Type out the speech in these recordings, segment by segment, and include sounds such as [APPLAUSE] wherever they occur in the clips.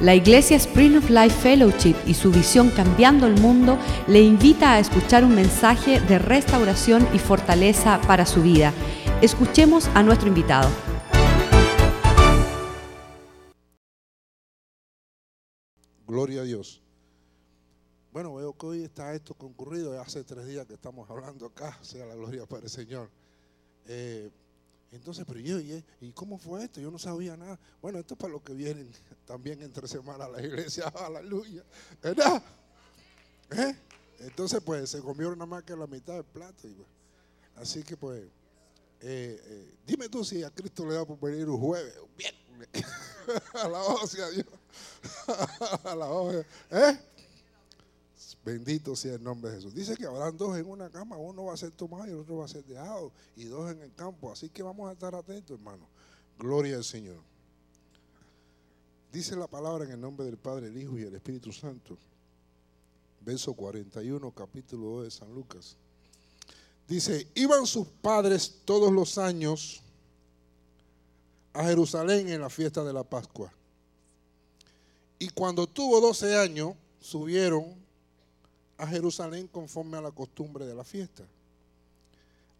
La Iglesia Spring of Life Fellowship y su visión Cambiando el Mundo le invita a escuchar un mensaje de restauración y fortaleza para su vida. Escuchemos a nuestro invitado. Gloria a Dios. Bueno, veo que hoy está esto concurrido. Hace tres días que estamos hablando acá. Sea la gloria para el Señor. Eh, entonces, pero yo, ¿y, ¿y cómo fue esto? Yo no sabía nada. Bueno, esto es para los que vienen [LAUGHS] también entre semana a la iglesia. [LAUGHS] Aleluya. ¿Verdad? ¿Eh? Entonces, pues se comió nada más que la mitad del plato. pues, así que, pues, eh, eh, dime tú si a Cristo le da por venir un jueves, un viernes. [LAUGHS] Alabado sea Dios. Alabado sea- ¿Eh? Bendito sea el nombre de Jesús. Dice que habrán dos en una cama, uno va a ser tomado y el otro va a ser dejado, y dos en el campo. Así que vamos a estar atentos, hermano. Gloria al Señor. Dice la palabra en el nombre del Padre, el Hijo y el Espíritu Santo. Verso 41, capítulo 2 de San Lucas. Dice, iban sus padres todos los años a Jerusalén en la fiesta de la Pascua. Y cuando tuvo 12 años, subieron a Jerusalén conforme a la costumbre de la fiesta.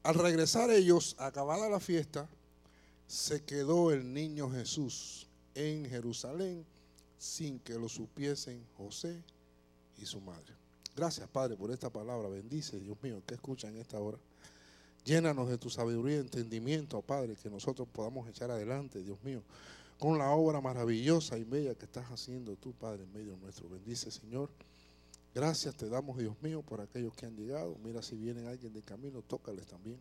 Al regresar ellos, acabada la fiesta, se quedó el niño Jesús en Jerusalén sin que lo supiesen José y su madre. Gracias, Padre, por esta palabra. Bendice, Dios mío, que escucha en esta hora. Llénanos de tu sabiduría y entendimiento, Padre, que nosotros podamos echar adelante, Dios mío, con la obra maravillosa y bella que estás haciendo tú, Padre, en medio nuestro. Bendice, Señor. Gracias te damos, Dios mío, por aquellos que han llegado. Mira si viene alguien de camino, tócales también.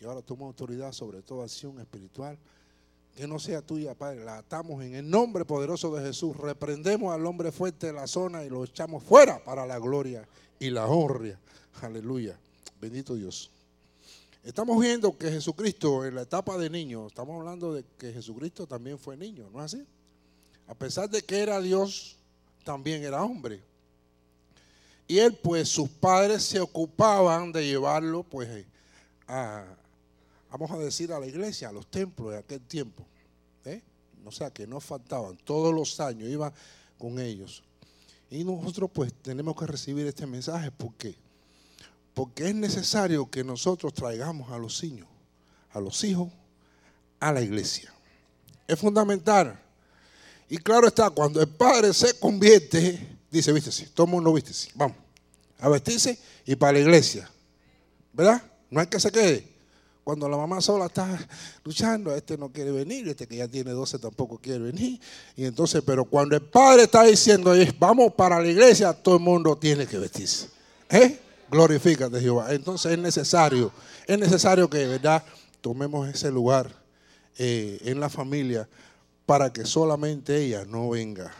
Y ahora toma autoridad sobre toda acción espiritual que no sea tuya, Padre. La atamos en el nombre poderoso de Jesús. Reprendemos al hombre fuerte de la zona y lo echamos fuera para la gloria y la honra. Aleluya. Bendito Dios. Estamos viendo que Jesucristo en la etapa de niño, estamos hablando de que Jesucristo también fue niño, ¿no es así? A pesar de que era Dios, también era hombre. Y él, pues, sus padres se ocupaban de llevarlo, pues, a, vamos a decir, a la iglesia, a los templos de aquel tiempo. ¿eh? O sea, que no faltaban, todos los años iba con ellos. Y nosotros, pues, tenemos que recibir este mensaje. ¿Por qué? Porque es necesario que nosotros traigamos a los niños, a los hijos, a la iglesia. Es fundamental. Y claro está, cuando el padre se convierte, dice, vístese, todo el mundo vístese, vamos, a vestirse y para la iglesia. ¿Verdad? No hay que se quede. Cuando la mamá sola está luchando, este no quiere venir, este que ya tiene 12 tampoco quiere venir. Y entonces, pero cuando el padre está diciendo, vamos para la iglesia, todo el mundo tiene que vestirse. ¿Eh? Glorifícate, Jehová. Entonces es necesario, es necesario que, ¿verdad?, tomemos ese lugar eh, en la familia para que solamente ella no venga.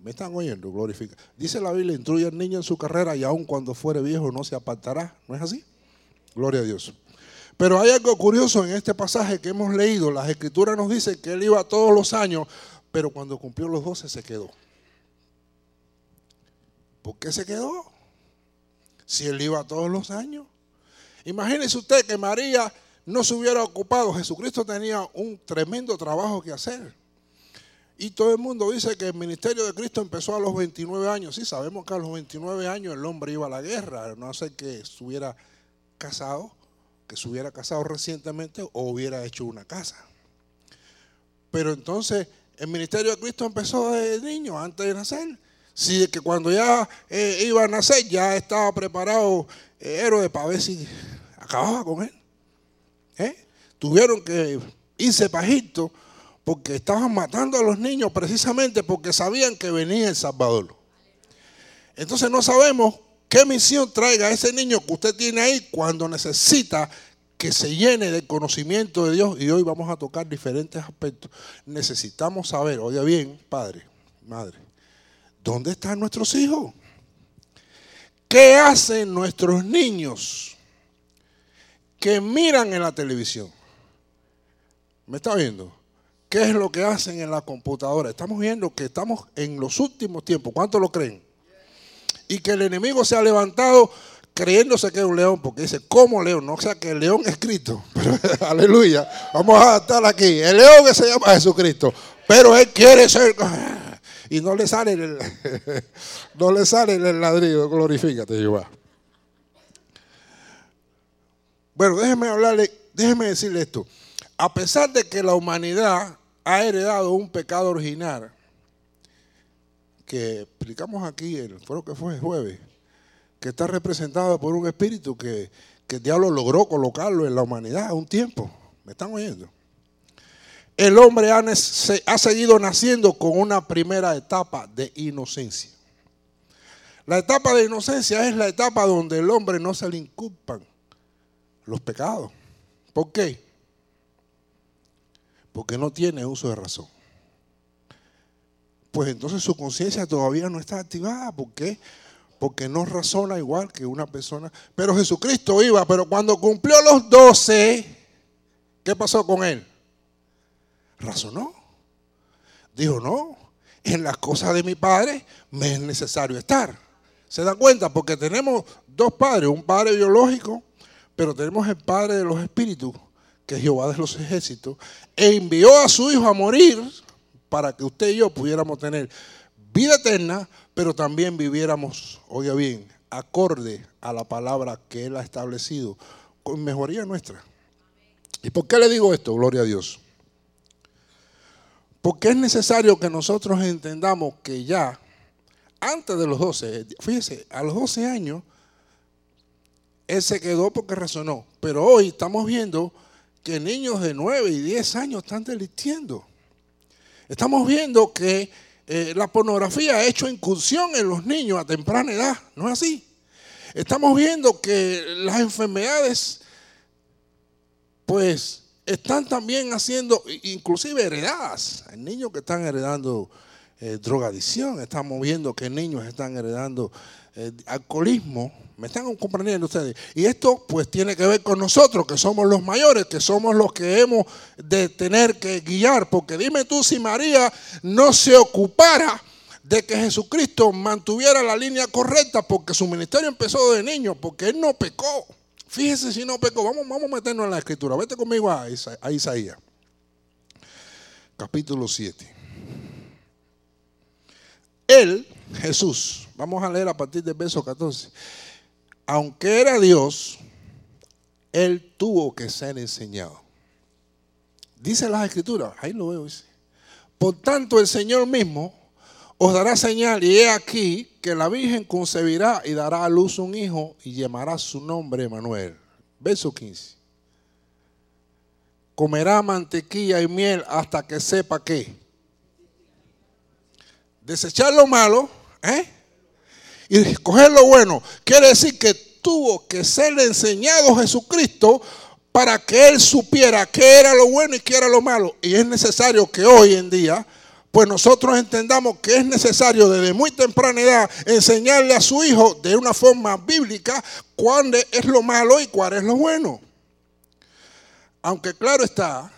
¿Me están oyendo? Glorifica. Dice la Biblia, instruye al niño en su carrera y aun cuando fuere viejo no se apartará. ¿No es así? Gloria a Dios. Pero hay algo curioso en este pasaje que hemos leído. Las escrituras nos dicen que él iba todos los años, pero cuando cumplió los 12 se quedó. ¿Por qué se quedó? Si él iba todos los años. Imagínese usted que María no se hubiera ocupado. Jesucristo tenía un tremendo trabajo que hacer. Y todo el mundo dice que el ministerio de Cristo empezó a los 29 años. Sí, sabemos que a los 29 años el hombre iba a la guerra, no sé que estuviera casado, que se hubiera casado recientemente o hubiera hecho una casa. Pero entonces el ministerio de Cristo empezó de niño, antes de nacer. Sí, que cuando ya eh, iba a nacer ya estaba preparado eh, héroe para ver si acababa con él. ¿Eh? Tuvieron que irse para Egipto porque estaban matando a los niños precisamente porque sabían que venía el Salvador. Entonces no sabemos qué misión traiga ese niño que usted tiene ahí cuando necesita que se llene del conocimiento de Dios. Y hoy vamos a tocar diferentes aspectos. Necesitamos saber, oiga bien, padre, madre, ¿dónde están nuestros hijos? ¿Qué hacen nuestros niños que miran en la televisión? ¿Me está viendo? ¿Qué es lo que hacen en la computadora? Estamos viendo que estamos en los últimos tiempos. ¿Cuántos lo creen? Y que el enemigo se ha levantado creyéndose que es un león, porque dice, ¿cómo león? No o sea que el león es Cristo. [LAUGHS] Aleluya. Vamos a estar aquí. El león que se llama Jesucristo. Pero él quiere ser. [LAUGHS] y no le sale el, [LAUGHS] no le sale el ladrillo, glorifícate Jehová. Bueno, déjeme hablarle, déjeme decirle esto. A pesar de que la humanidad ha heredado un pecado original, que explicamos aquí, el, lo que fue el jueves, que está representado por un espíritu que, que el diablo logró colocarlo en la humanidad a un tiempo. ¿Me están oyendo? El hombre ha, ha seguido naciendo con una primera etapa de inocencia. La etapa de inocencia es la etapa donde el hombre no se le inculpan los pecados. ¿Por qué? Porque no tiene uso de razón pues entonces su conciencia todavía no está activada. ¿Por qué? Porque no razona igual que una persona. Pero Jesucristo iba, pero cuando cumplió los doce, ¿qué pasó con él? Razonó. Dijo, no, en las cosas de mi padre me es necesario estar. ¿Se dan cuenta? Porque tenemos dos padres, un padre biológico, pero tenemos el padre de los espíritus, que Jehová de los ejércitos, e envió a su hijo a morir para que usted y yo pudiéramos tener vida eterna, pero también viviéramos, oiga bien, acorde a la palabra que Él ha establecido, con mejoría nuestra. ¿Y por qué le digo esto? Gloria a Dios. Porque es necesario que nosotros entendamos que ya, antes de los 12, fíjese, a los 12 años, Él se quedó porque razonó. Pero hoy estamos viendo que niños de 9 y 10 años están delinquiendo. Estamos viendo que eh, la pornografía ha hecho incursión en los niños a temprana edad, ¿no es así? Estamos viendo que las enfermedades, pues, están también haciendo, inclusive heredadas. Hay niños que están heredando eh, drogadicción, estamos viendo que niños están heredando eh, alcoholismo, ¿Me están comprendiendo ustedes? Y esto pues tiene que ver con nosotros, que somos los mayores, que somos los que hemos de tener que guiar. Porque dime tú si María no se ocupara de que Jesucristo mantuviera la línea correcta, porque su ministerio empezó de niño, porque él no pecó. Fíjese si no pecó. Vamos, vamos a meternos en la escritura. Vete conmigo a, a Isaías. Capítulo 7. Él, Jesús, vamos a leer a partir del verso 14 aunque era Dios, él tuvo que ser enseñado. Dice las escrituras, ahí lo veo. Dice. Por tanto, el Señor mismo os dará señal, y he aquí que la Virgen concebirá y dará a luz un hijo y llamará su nombre Emanuel. Verso 15. Comerá mantequilla y miel hasta que sepa qué. Desechar lo malo, ¿eh? Y escoger lo bueno. Quiere decir que tuvo que ser enseñado Jesucristo para que él supiera qué era lo bueno y qué era lo malo. Y es necesario que hoy en día, pues nosotros entendamos que es necesario desde muy temprana edad enseñarle a su hijo de una forma bíblica cuál es lo malo y cuál es lo bueno. Aunque claro está,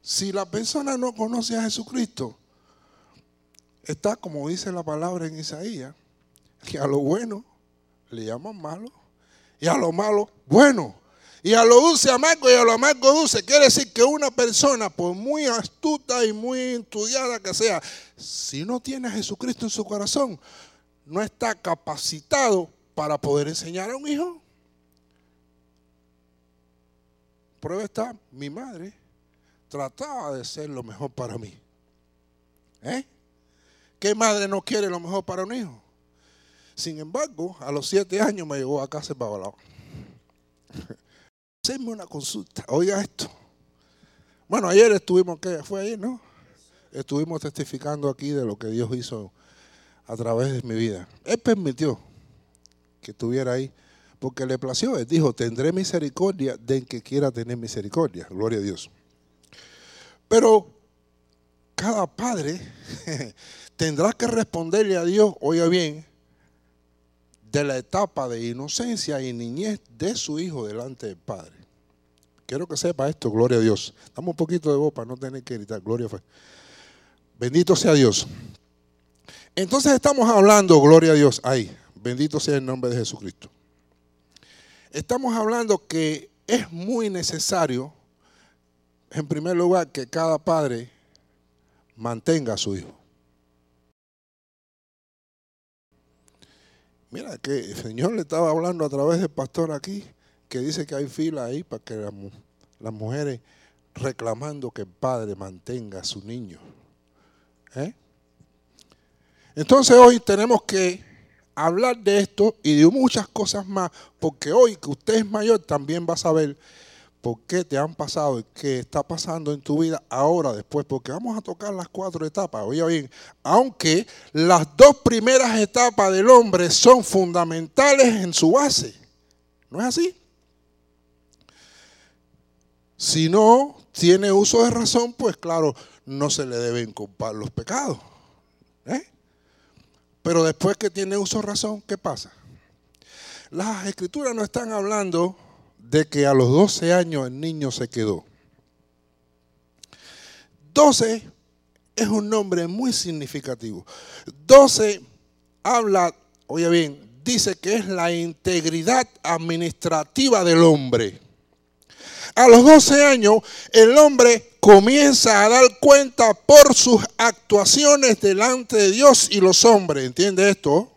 si la persona no conoce a Jesucristo, está como dice la palabra en Isaías, que a lo bueno le llaman malo y a lo malo bueno. Y a lo dulce amargo y a lo amargo dulce. Quiere decir que una persona, por muy astuta y muy estudiada que sea, si no tiene a Jesucristo en su corazón, no está capacitado para poder enseñar a un hijo. Prueba está, mi madre trataba de ser lo mejor para mí. ¿Eh? ¿Qué madre no quiere lo mejor para un hijo? Sin embargo, a los siete años me llegó a casa Babalao. [LAUGHS] Hacerme una consulta. Oiga esto. Bueno, ayer estuvimos, ¿qué? Fue ayer, ¿no? Estuvimos testificando aquí de lo que Dios hizo a través de mi vida. Él permitió que estuviera ahí porque le plació. Él dijo, tendré misericordia de que quiera tener misericordia. Gloria a Dios. Pero cada padre [LAUGHS] tendrá que responderle a Dios, oiga bien, de la etapa de inocencia y niñez de su hijo delante del Padre. Quiero que sepa esto, gloria a Dios. Dame un poquito de voz para no tener que gritar, gloria a Dios. Bendito sea Dios. Entonces estamos hablando, gloria a Dios, ahí, bendito sea el nombre de Jesucristo. Estamos hablando que es muy necesario, en primer lugar, que cada padre mantenga a su hijo. Mira que el Señor le estaba hablando a través del pastor aquí, que dice que hay fila ahí para que las, mujeres reclamando que el padre mantenga a su niño. ¿Eh? Entonces hoy tenemos que hablar de esto y de muchas cosas más, porque hoy que usted es mayor también va a saber por qué te han pasado y qué está pasando en tu vida ahora, después, porque vamos a tocar las cuatro etapas. Oye bien, aunque las dos primeras etapas del hombre son fundamentales en su base, ¿no es así? Si no tiene uso de razón, pues claro, no se le deben culpar los pecados. ¿eh? Pero después que tiene uso de razón, ¿qué pasa? Las escrituras no están hablando de que a los 12 años el niño se quedó. 12 es un nombre muy significativo. 12 habla, oye bien, dice que es la integridad administrativa del hombre. A los 12 años el hombre comienza a dar cuenta por sus actuaciones delante de Dios y los hombres. ¿Entiende esto?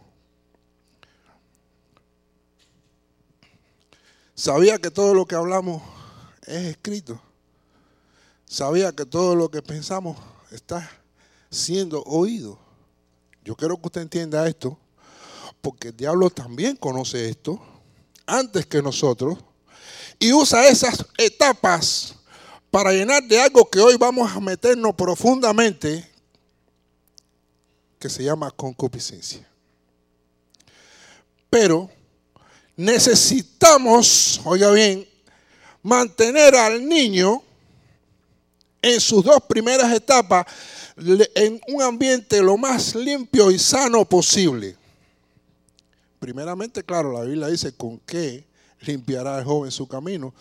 Sabía que todo lo que hablamos es escrito. Sabía que todo lo que pensamos está siendo oído. Yo quiero que usted entienda esto, porque el diablo también conoce esto antes que nosotros y usa esas etapas para llenar de algo que hoy vamos a meternos profundamente, que se llama concupiscencia. Pero necesitamos, oiga bien, mantener al niño en sus dos primeras etapas en un ambiente lo más limpio y sano posible. Primeramente, claro, la Biblia dice con qué limpiará el joven su camino,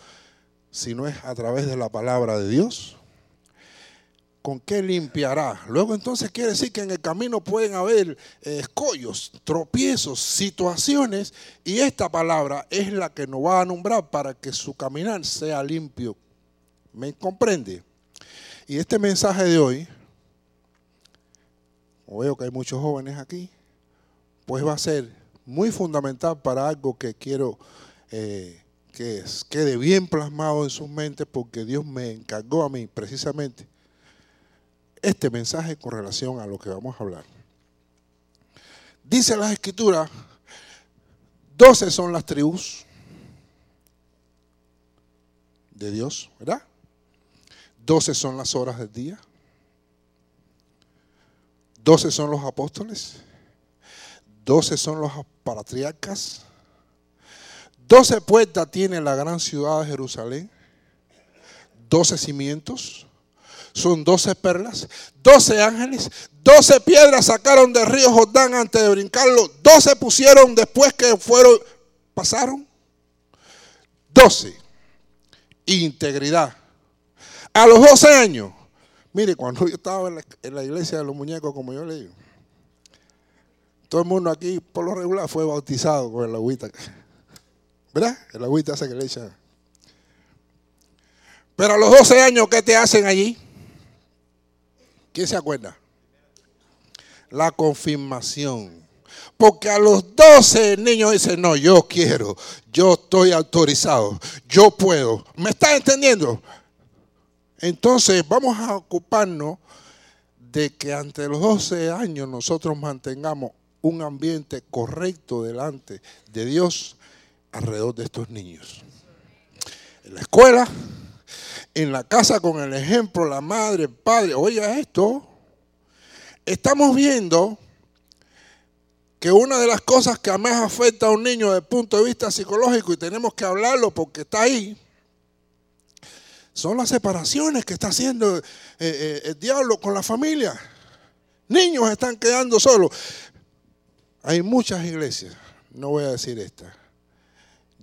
si no es a través de la palabra de Dios. ¿Con qué limpiará? Luego entonces quiere decir que en el camino pueden haber eh, escollos, tropiezos, situaciones, y esta palabra es la que nos va a nombrar para que su caminar sea limpio. ¿Me comprende? Y este mensaje de hoy, veo que hay muchos jóvenes aquí, pues va a ser muy fundamental para algo que quiero eh, que quede bien plasmado en sus mentes porque Dios me encargó a mí precisamente este mensaje con relación a lo que vamos a hablar. Dice la escritura, doce son las tribus de Dios, ¿verdad? Doce son las horas del día. Doce son los apóstoles. Doce son los patriarcas. Doce puertas tiene la gran ciudad de Jerusalén. Doce cimientos son doce perlas, doce ángeles, doce piedras sacaron del río Jordán antes de brincarlo, doce pusieron después que fueron, pasaron, doce, integridad. A los doce años, mire, cuando yo estaba en la, iglesia de los muñecos, como yo le digo, todo el mundo aquí, por lo regular, fue bautizado con el agüita. ¿Verdad? El agüita hace que le. Pero a los 12 años, ¿qué te hacen allí? ¿Quién se acuerda? La confirmación. Porque a los 12 niños dicen, no, yo quiero, yo estoy autorizado, yo puedo. ¿Me está entendiendo? Entonces vamos a ocuparnos de que ante los 12 años nosotros mantengamos un ambiente correcto delante de Dios alrededor de estos niños. En la escuela, en la casa con el ejemplo, la madre, el padre, oiga esto, estamos viendo que una de las cosas que más afecta a un niño desde el punto de vista psicológico, y tenemos que hablarlo porque está ahí, son las separaciones que está haciendo eh, eh, el diablo con la familia. Niños están quedando solos. Hay muchas iglesias, no voy a decir esta,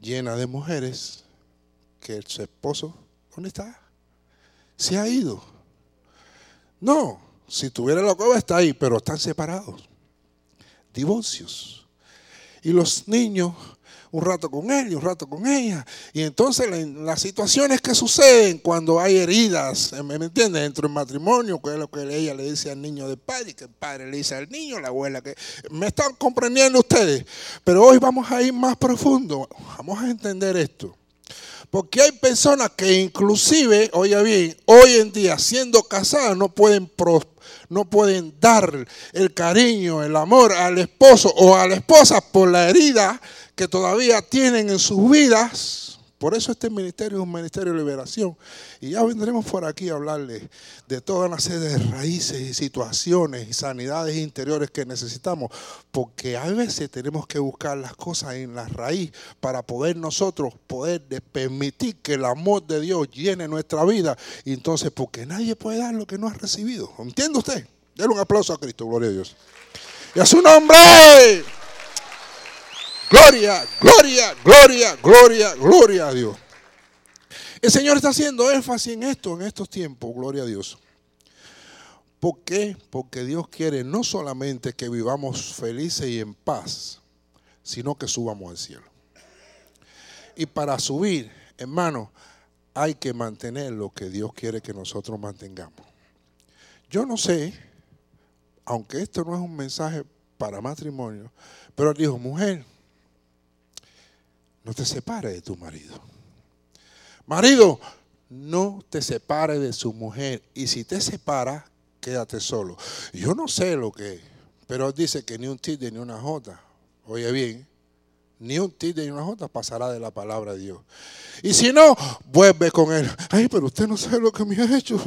llenas de mujeres que su esposo, ¿dónde está? se ha ido. No, si tuviera la cueva está ahí, pero están separados. Divorcios. y los niños un rato con él y un rato con ella. Y entonces las situaciones que suceden cuando hay heridas, ¿me entiendes? Dentro del matrimonio, que es lo que ella le dice al niño del padre, que el padre le dice al niño, la abuela, que me están comprendiendo ustedes. Pero hoy vamos a ir más profundo, vamos a entender esto. Porque hay personas que inclusive, oye bien, hoy en día siendo casadas no pueden no pueden dar el cariño, el amor al esposo o a la esposa por la herida que todavía tienen en sus vidas. Por eso este ministerio es un ministerio de liberación. Y ya vendremos por aquí a hablarles de toda una serie de raíces y situaciones y sanidades interiores que necesitamos. Porque a veces tenemos que buscar las cosas en la raíz para poder nosotros poder permitir que el amor de Dios llene nuestra vida. Y entonces, porque nadie puede dar lo que no ha recibido. ¿Entiende usted? Denle un aplauso a Cristo, gloria a Dios. Y a su nombre. Gloria, gloria, gloria, gloria, gloria a Dios. El Señor está haciendo énfasis en esto en estos tiempos, gloria a Dios. ¿Por qué? Porque Dios quiere no solamente que vivamos felices y en paz, sino que subamos al cielo. Y para subir, hermano, hay que mantener lo que Dios quiere que nosotros mantengamos. Yo no sé, aunque esto no es un mensaje para matrimonio, pero dijo, mujer, no te separes de tu marido. Marido, no te separes de su mujer. Y si te separa, quédate solo. Yo no sé lo que, pero dice que ni un tilde ni una jota. Oye bien, ni un tilde ni una jota pasará de la palabra de Dios. Y si no, vuelve con él. Ay, pero usted no sabe lo que me ha hecho. [LAUGHS]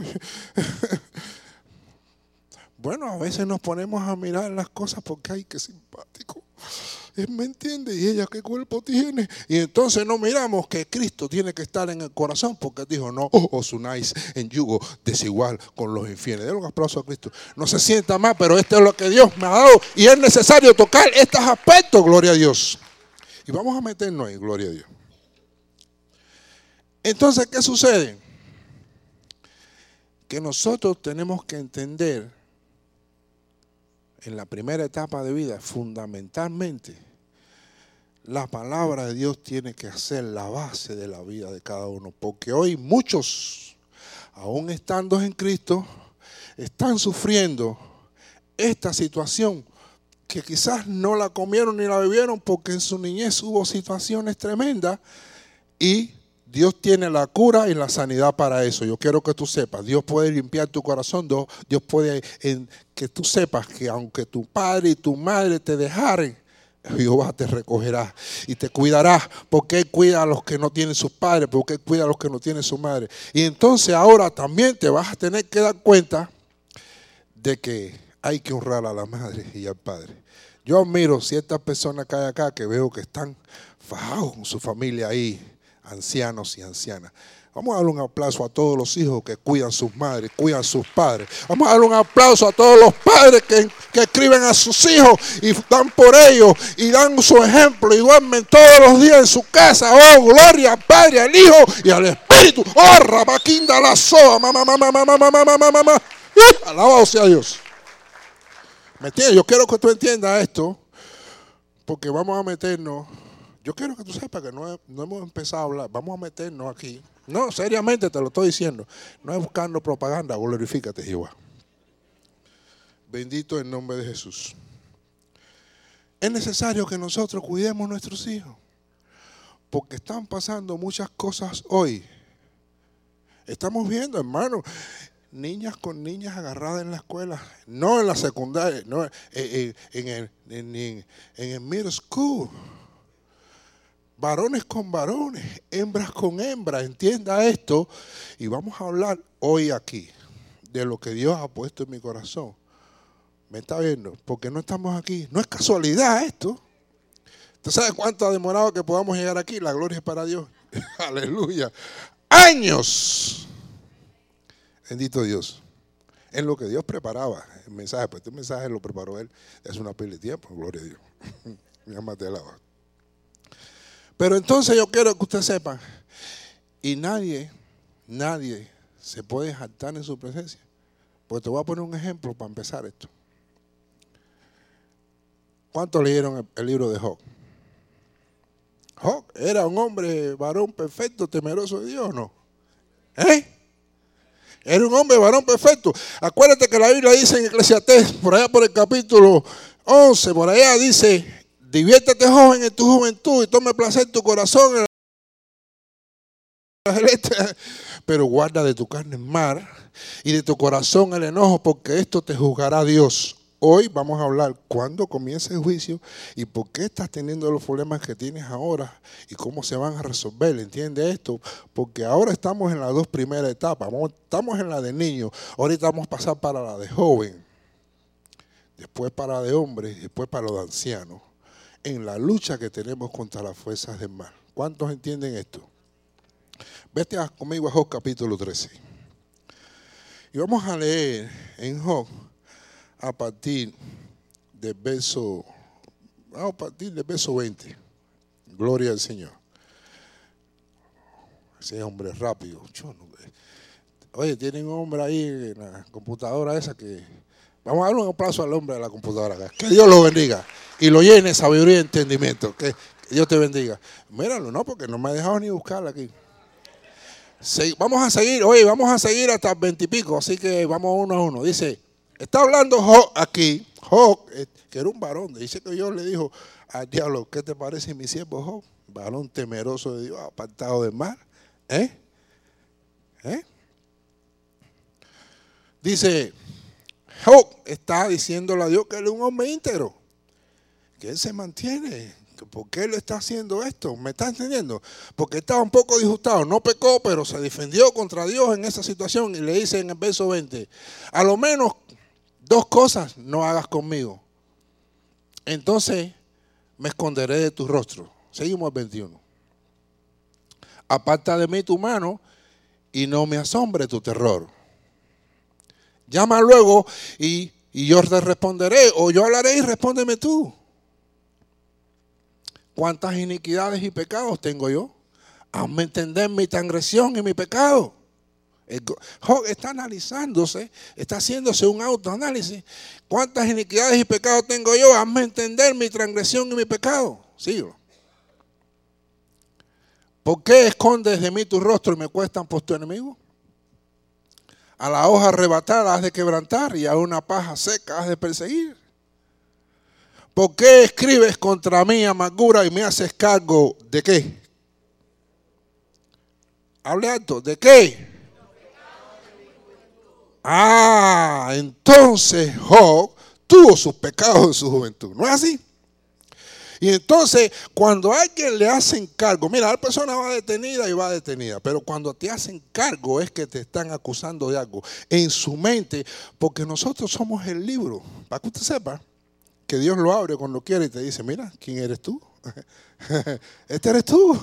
bueno, a veces nos ponemos a mirar las cosas porque hay que simpático. ¿Me entiende? ¿Y ella qué cuerpo tiene? Y entonces no miramos que Cristo tiene que estar en el corazón porque dijo, no os unáis en yugo desigual con los infieles. Den un aplauso a Cristo. No se sienta más, pero esto es lo que Dios me ha dado y es necesario tocar estos aspectos, gloria a Dios. Y vamos a meternos ahí, gloria a Dios. Entonces, ¿qué sucede? Que nosotros tenemos que entender en la primera etapa de vida, fundamentalmente, la palabra de Dios tiene que ser la base de la vida de cada uno. Porque hoy muchos, aún estando en Cristo, están sufriendo esta situación que quizás no la comieron ni la bebieron porque en su niñez hubo situaciones tremendas y Dios tiene la cura y la sanidad para eso. Yo quiero que tú sepas, Dios puede limpiar tu corazón, Dios puede que tú sepas que aunque tu padre y tu madre te dejaren, Jehová te recogerá y te cuidará, porque Él cuida a los que no tienen sus padres, porque Él cuida a los que no tienen su madre. Y entonces ahora también te vas a tener que dar cuenta de que hay que honrar a la madre y al padre. Yo admiro ciertas personas que hay acá que veo que están fajados con su familia ahí ancianos y ancianas. Vamos a darle un aplauso a todos los hijos que cuidan sus madres, cuidan sus padres. Vamos a darle un aplauso a todos los padres que, escriben a sus hijos y dan por ellos y dan su ejemplo y duermen todos los días en su casa. Oh, gloria al Padre, al Hijo y al Espíritu. Oh, rabaquinda la soa, mamá, mamá, mamá, mamá, mamá, mamá. Alabado sea Dios. ¿Me entiendes? Yo quiero que tú entiendas esto porque vamos a meternos yo quiero que tú sepas que no, hemos empezado a hablar. Vamos a meternos aquí. No, seriamente te lo estoy diciendo. No es buscando propaganda. Glorifícate, Jehová. Bendito el nombre de Jesús. Es necesario que nosotros cuidemos a nuestros hijos. Porque están pasando muchas cosas hoy. Estamos viendo, hermano, niñas con niñas agarradas en la escuela, no en la secundaria, no, en, el, en el middle school varones con varones, hembras con hembras, entienda esto. Y vamos a hablar hoy aquí de lo que Dios ha puesto en mi corazón. ¿Me está viendo? Porque no estamos aquí. No es casualidad esto. ¿Usted sabe cuánto ha demorado que podamos llegar aquí? La gloria es para Dios. [LAUGHS] Aleluya. Años. Bendito Dios. En lo que Dios preparaba. El mensaje, pues este mensaje lo preparó Él Es una peli de tiempo. Gloria a Dios. [LAUGHS] Mi alma te alaba. Pero entonces yo quiero que usted sepa, y nadie, nadie se puede jactar en su presencia. Pues te voy a poner un ejemplo para empezar esto. ¿Cuántos leyeron el, libro de Job? Job era un hombre varón perfecto, temeroso de Dios, ¿no? ¿Eh? Era un hombre varón perfecto. Acuérdate que la Biblia dice en Eclesiastés, por allá por el capítulo 11, por allá dice, diviértete joven en tu juventud y tome placer en tu corazón. Pero guarda de tu carne el mar y de tu corazón el enojo, porque esto te juzgará Dios. Hoy vamos a hablar cuándo comienza el juicio y por qué estás teniendo los problemas que tienes ahora y cómo se van a resolver. ¿Entiende esto? Porque ahora estamos en las dos primeras etapas. Estamos en la de niño. Ahorita vamos a pasar para la de joven. Después para la de hombre después para los de ancianos. En la lucha que tenemos contra las fuerzas del mal. ¿Cuántos entienden esto? Vete conmigo a Job capítulo 13. Y vamos a leer en Job a partir del verso, a partir del verso 20. Gloria al Señor. Ese hombre rápido. Oye, tienen un hombre ahí en la computadora esa que... Vamos a dar un aplauso al hombre de la computadora. Que Dios lo bendiga y lo llene de sabiduría y entendimiento. Que Dios te bendiga. Míralo, no, porque no me ha dejado ni buscarla aquí. vamos a seguir, oye, vamos a seguir hasta veintipico, así que vamos uno a uno. Dice, Está hablando Job aquí, Job, eh, que era un varón, dice que Dios le dijo al diablo, ¿qué te parece mi siervo Job? Varón temeroso de Dios, apartado del mar. ¿Eh? ¿Eh? Dice, Job está diciéndole a Dios que él es un hombre íntegro, que él se mantiene. ¿Por qué está haciendo esto? ¿Me está entendiendo? Porque estaba un poco disgustado. No pecó, pero se defendió contra Dios en esa situación. Y le dice en el verso 20, a lo menos Dos cosas no hagas conmigo. Entonces me esconderé de tu rostro. Seguimos al 21. Aparta de mí tu mano y no me asombre tu terror. Llama luego y, y yo te responderé, o yo hablaré y respóndeme tú. ¿Cuántas iniquidades y pecados tengo yo? Hazme entender mi transgresión y mi pecado. Job está analizándose, está haciéndose un autoanálisis. ¿Cuántas iniquidades y pecados tengo yo? Hazme entender mi transgresión y mi pecado. Sigo. ¿Por qué escondes de mí tu rostro y me cuestan por tu enemigo? A la hoja arrebatada has de quebrantar y a una paja seca has de perseguir. ¿Por qué escribes contra mí amargura y me haces cargo de qué? Hable alto, ¿de qué? Ah, entonces Job tuvo sus pecados en su juventud. ¿No es así? Y entonces, cuando a alguien le hacen cargo, mira, la persona va detenida y va detenida, pero cuando te hacen cargo es que te están acusando de algo en su mente, porque nosotros somos el libro, para que usted sepa que Dios lo abre cuando quiere y te dice, mira, ¿quién eres tú? [LAUGHS] este eres tú.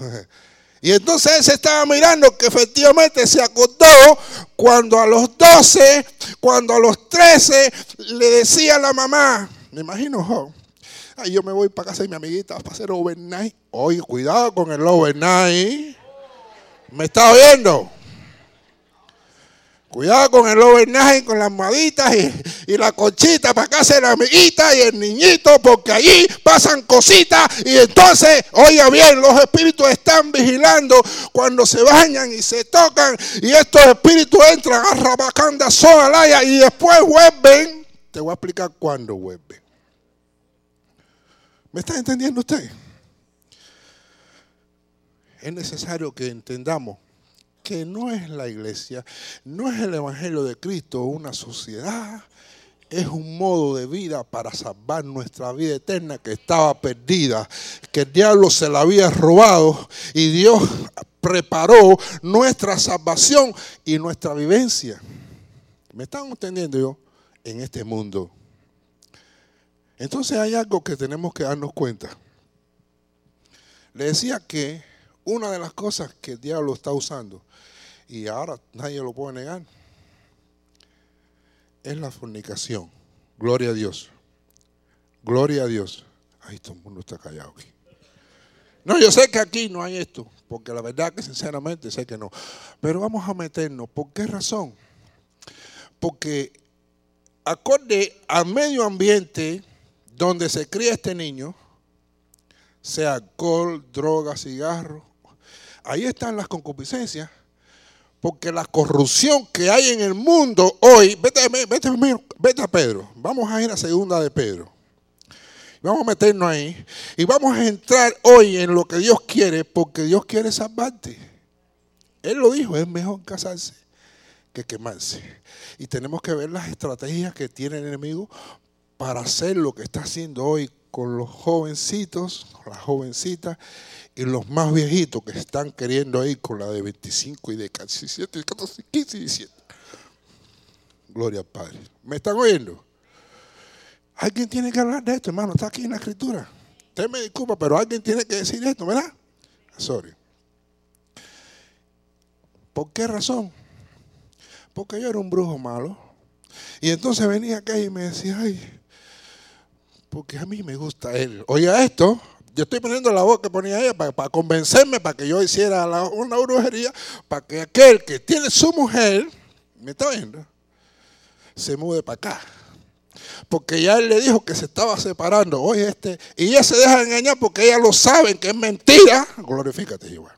Y entonces él se estaba mirando que efectivamente se acordó cuando a los 12, cuando a los 13 le decía a la mamá, me imagino, ay, yo me voy para casa de mi amiguita para hacer overnight. Oye, cuidado con el overnight. ¿Me está oyendo? Cuidado con el overnight, con las maditas y, la conchita para de la amiguita y el niñito, porque allí pasan cositas y entonces, oiga bien, los espíritus están vigilando cuando se bañan y se tocan y estos espíritus entran a Rabacanda, Soalaya y después vuelven. Te voy a explicar cuándo vuelven. ¿Me está entendiendo usted? Es necesario que entendamos que no es la iglesia, no es el Evangelio de Cristo, una sociedad, es un modo de vida para salvar nuestra vida eterna que estaba perdida, que el diablo se la había robado y Dios preparó nuestra salvación y nuestra vivencia. ¿Me están entendiendo yo? En este mundo. Entonces hay algo que tenemos que darnos cuenta. Le decía que una de las cosas que el diablo está usando y ahora nadie lo puede negar, es la fornicación. Gloria a Dios. Gloria a Dios. Ay, todo el mundo está callado aquí. No, yo sé que aquí no hay esto, porque la verdad que sinceramente sé que no. Pero vamos a meternos. ¿Por qué razón? Porque acorde al medio ambiente donde se cría este niño, sea alcohol, droga, cigarro. Ahí están las concupiscencias. Porque la corrupción que hay en el mundo hoy, vete, a Pedro, vamos a ir a segunda de Pedro. Vamos a meternos ahí y vamos a entrar hoy en lo que Dios quiere, porque Dios quiere salvarte. Él lo dijo, es mejor casarse que quemarse. Y tenemos que ver las estrategias que tiene el enemigo para hacer lo que está haciendo hoy con los jovencitos, las jovencitas y los más viejitos que están queriendo ir con la de 25 y de 17, 14, 15 y 17. Gloria al Padre. ¿Me están oyendo? Alguien tiene que hablar de esto, hermano. Está aquí en la escritura. Usted me disculpa, pero alguien tiene que decir esto, ¿verdad? Sorry. ¿Por qué razón? Porque yo era un brujo malo. Y entonces venía acá y me decía, ay, porque a mí me gusta él. Oiga esto, yo estoy poniendo la voz que ponía ella para, convencerme, para que yo hiciera una brujería, para que aquel que tiene su mujer, ¿me está viendo? Se mude para acá porque ya él le dijo que se estaba separando. Oye, este, y ella se deja engañar porque ella lo sabe que es mentira. Glorifícate, igual.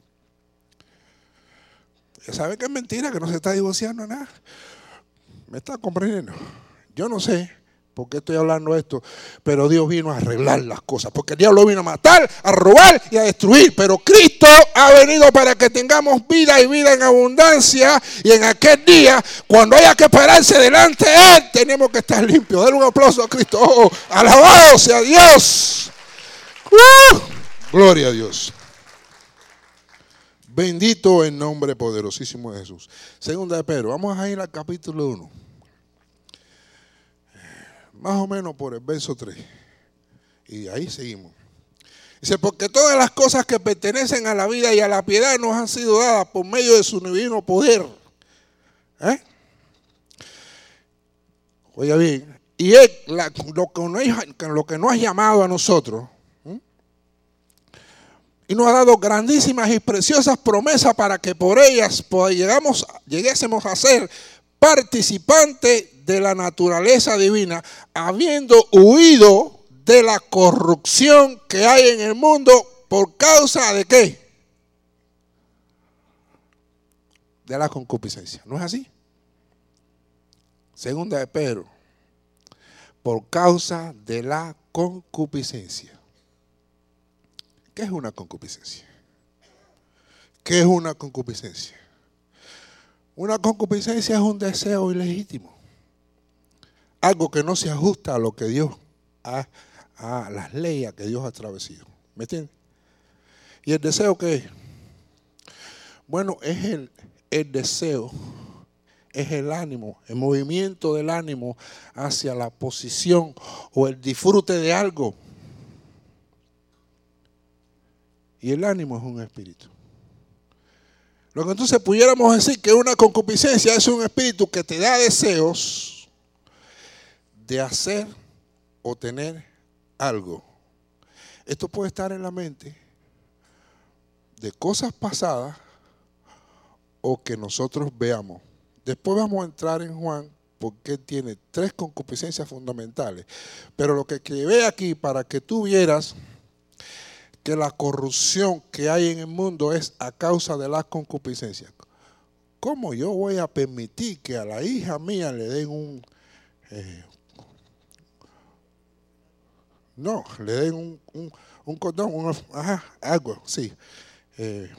Ella sabe que es mentira, que no se está divorciando nada. ¿Me está comprendiendo? Yo no sé. ¿Por qué estoy hablando esto? Pero Dios vino a arreglar las cosas. Porque el diablo vino a matar, a robar y a destruir. Pero Cristo ha venido para que tengamos vida y vida en abundancia. Y en aquel día, cuando haya que pararse delante de Él, tenemos que estar limpios. Denle un aplauso a Cristo. Oh, alabado sea Dios. ¡Uh! gloria a Dios. Bendito el nombre poderosísimo de Jesús. Segunda de Pedro. Vamos a ir al capítulo 1 más o menos por el verso 3. Y ahí seguimos. Dice, porque todas las cosas que pertenecen a la vida y a la piedad nos han sido dadas por medio de su divino poder. ¿Eh? Oiga bien, y él, lo, que no, lo que ha llamado a nosotros, y nos ha dado grandísimas y preciosas promesas para que por ellas pues, llegamos, lleguésemos a ser participantes de la naturaleza divina, habiendo huido de la corrupción que hay en el mundo por causa de qué? De la concupiscencia. ¿No es así? Segunda de Pedro. Por causa de la concupiscencia. ¿Qué es una concupiscencia? ¿Qué es una concupiscencia? Una concupiscencia es un deseo ilegítimo algo que no se ajusta a lo que Dios, a, a las leyes que Dios ha establecido. ¿Me entiendes? ¿Y el deseo qué es? Bueno, es el, el deseo, es el ánimo, el movimiento del ánimo hacia la posición o el disfrute de algo. Y el ánimo es un espíritu. Lo que entonces pudiéramos decir que una concupiscencia es un espíritu que te da deseos de hacer o tener algo. Esto puede estar en la mente de cosas pasadas o que nosotros veamos. Después vamos a entrar en Juan porque tiene tres concupiscencias fundamentales. Pero lo que ve aquí para que tú vieras que la corrupción que hay en el mundo es a causa de las concupiscencias. ¿Cómo yo voy a permitir que a la hija mía le den un, eh, no, le den un, un, un cordón, ajá, algo, sí. Eh,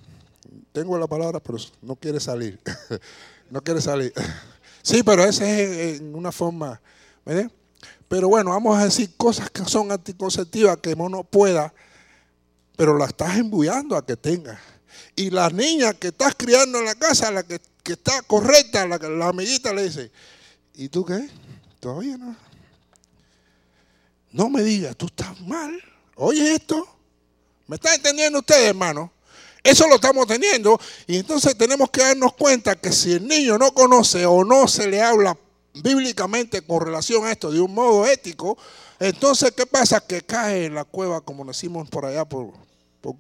tengo la palabra, pero no quiere salir. [LAUGHS] no quiere salir. [LAUGHS] sí, pero esa es en una forma, ¿verdad? Pero bueno, vamos a decir cosas que son anticonceptivas que uno pueda, pero la estás embullando a que tenga. Y la niña que estás criando en la casa, la que, que está correcta, la, la amiguita le dice, ¿y tú qué? Todavía no. No me digas, tú estás mal. Oye esto. ¿Me está entendiendo usted, hermano? Eso lo estamos teniendo. Y entonces tenemos que darnos cuenta que si el niño no conoce o no se le habla bíblicamente con relación a esto de un modo ético, entonces ¿qué pasa? Que cae en la cueva, como decimos por allá por,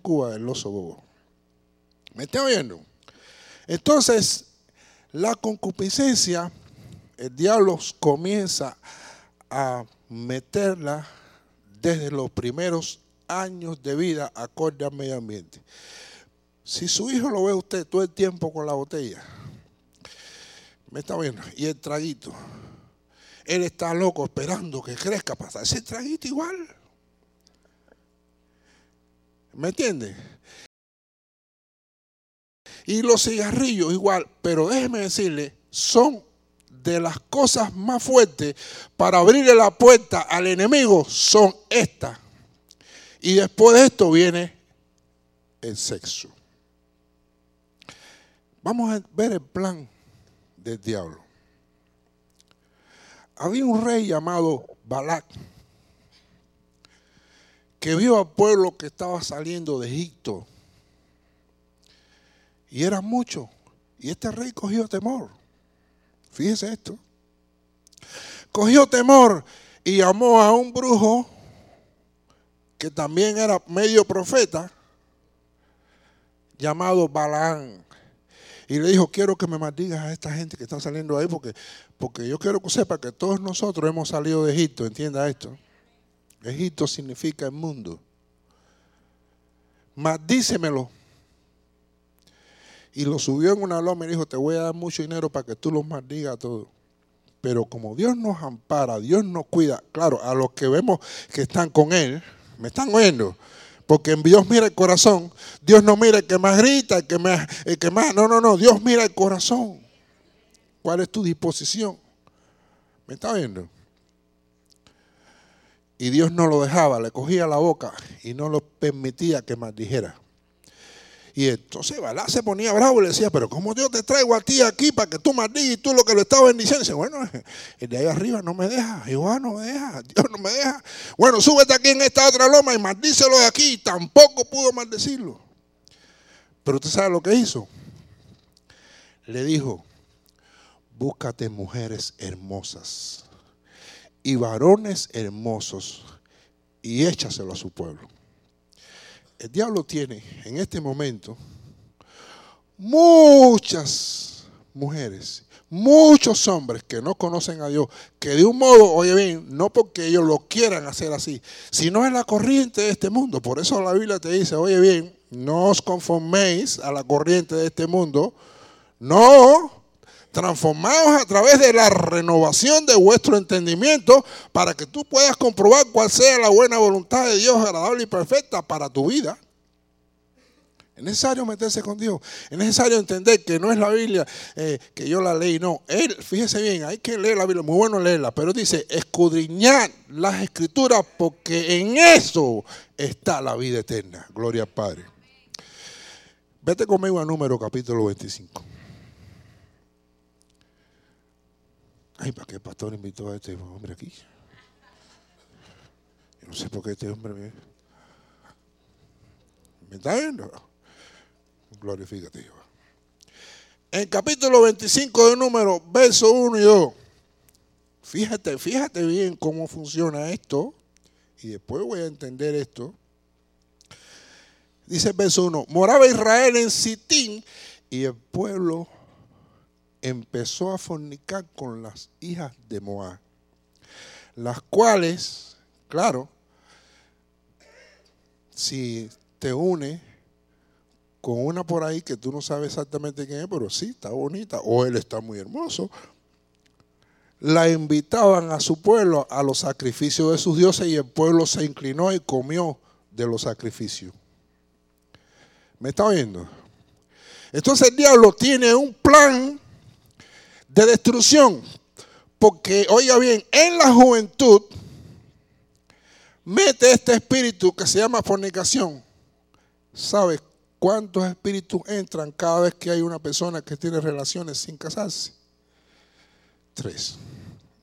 Cuba, el oso bobo. ¿Me está oyendo? Entonces, la concupiscencia, el diablo comienza a meterla desde los primeros años de vida acorde al medio ambiente. Si su hijo lo ve usted todo el tiempo con la botella, me está viendo, y el traguito, él está loco esperando que crezca para ese traguito igual. ¿Me entiende? Y los cigarrillos igual, pero déjeme decirle, son de las cosas más fuertes para abrirle la puerta al enemigo, son estas. Y después de esto viene el sexo. Vamos a ver el plan del diablo. Había un rey llamado Balak que vio al pueblo que estaba saliendo de Egipto. Y era mucho. Y este rey cogió temor. Fíjese esto. Cogió temor y llamó a un brujo que también era medio profeta, llamado Balaán. Y le dijo, quiero que me maldigas a esta gente que está saliendo ahí, porque, porque yo quiero que sepa que todos nosotros hemos salido de Egipto, entienda esto. Egipto significa el mundo. Maldícemelo. Y lo subió en una loma y dijo, te voy a dar mucho dinero para que tú los maldigas a todos. Pero como Dios nos ampara, Dios nos cuida, claro, a los que vemos que están con Él, ¿me están oyendo? Porque Dios mira el corazón. Dios no mira el que más grita, el que más, el que más. No, no, no. Dios mira el corazón. ¿Cuál es tu disposición? ¿Me está viendo? Y Dios no lo dejaba, le cogía la boca y no lo permitía que maldijera. Y entonces Balá se ponía bravo y le decía, pero ¿cómo Dios te traigo a ti aquí para que tú maldigas y tú lo que lo estaba bendiciendo? Dice, bueno, [LAUGHS] el de ahí arriba no me deja, Jehová no me deja, [LAUGHS] Dios no me deja. Bueno, súbete aquí en esta otra loma y maldícelo de aquí. Tampoco pudo maldecirlo. Pero usted sabe lo que hizo. Le dijo, búscate mujeres hermosas y varones hermosos y échaselo a su pueblo el diablo tiene en este momento muchas mujeres, muchos hombres que no conocen a Dios, que de un modo, oye bien, no porque ellos lo quieran hacer así, sino en la corriente de este mundo. Por eso la Biblia te dice, oye bien, no os conforméis a la corriente de este mundo, no, transformados a través de la renovación de vuestro entendimiento para que tú puedas comprobar cuál sea la buena voluntad de Dios agradable y perfecta para tu vida. Es necesario meterse con Dios. Es necesario entender que no es la Biblia eh, que yo la leí, no. Él, fíjese bien, hay que leer la Biblia, muy bueno leerla, pero dice, escudriñar las escrituras porque en eso está la vida eterna. Gloria al Padre. Vete conmigo a número capítulo 25. Ay, ¿para qué el pastor invitó a este hombre aquí? Yo no sé por qué este hombre me... ¿Me está viendo? Glorifícate, Jehová. En capítulo 25 de número, verso 1 y 2. Fíjate, fíjate bien cómo funciona esto. Y después voy a entender esto. Dice el verso 1. Moraba Israel en Sitín y el pueblo empezó a fornicar con las hijas de Moab, las cuales, claro, si te une con una por ahí que tú no sabes exactamente quién es, pero sí, está bonita, o él está muy hermoso, la invitaban a su pueblo a los sacrificios de sus dioses y el pueblo se inclinó y comió de los sacrificios. ¿Me está oyendo? Entonces el diablo tiene un plan de destrucción. Porque, oiga bien, en la juventud mete este espíritu que se llama fornicación. ¿Sabes cuántos espíritus entran cada vez que hay una persona que tiene relaciones sin casarse? Tres.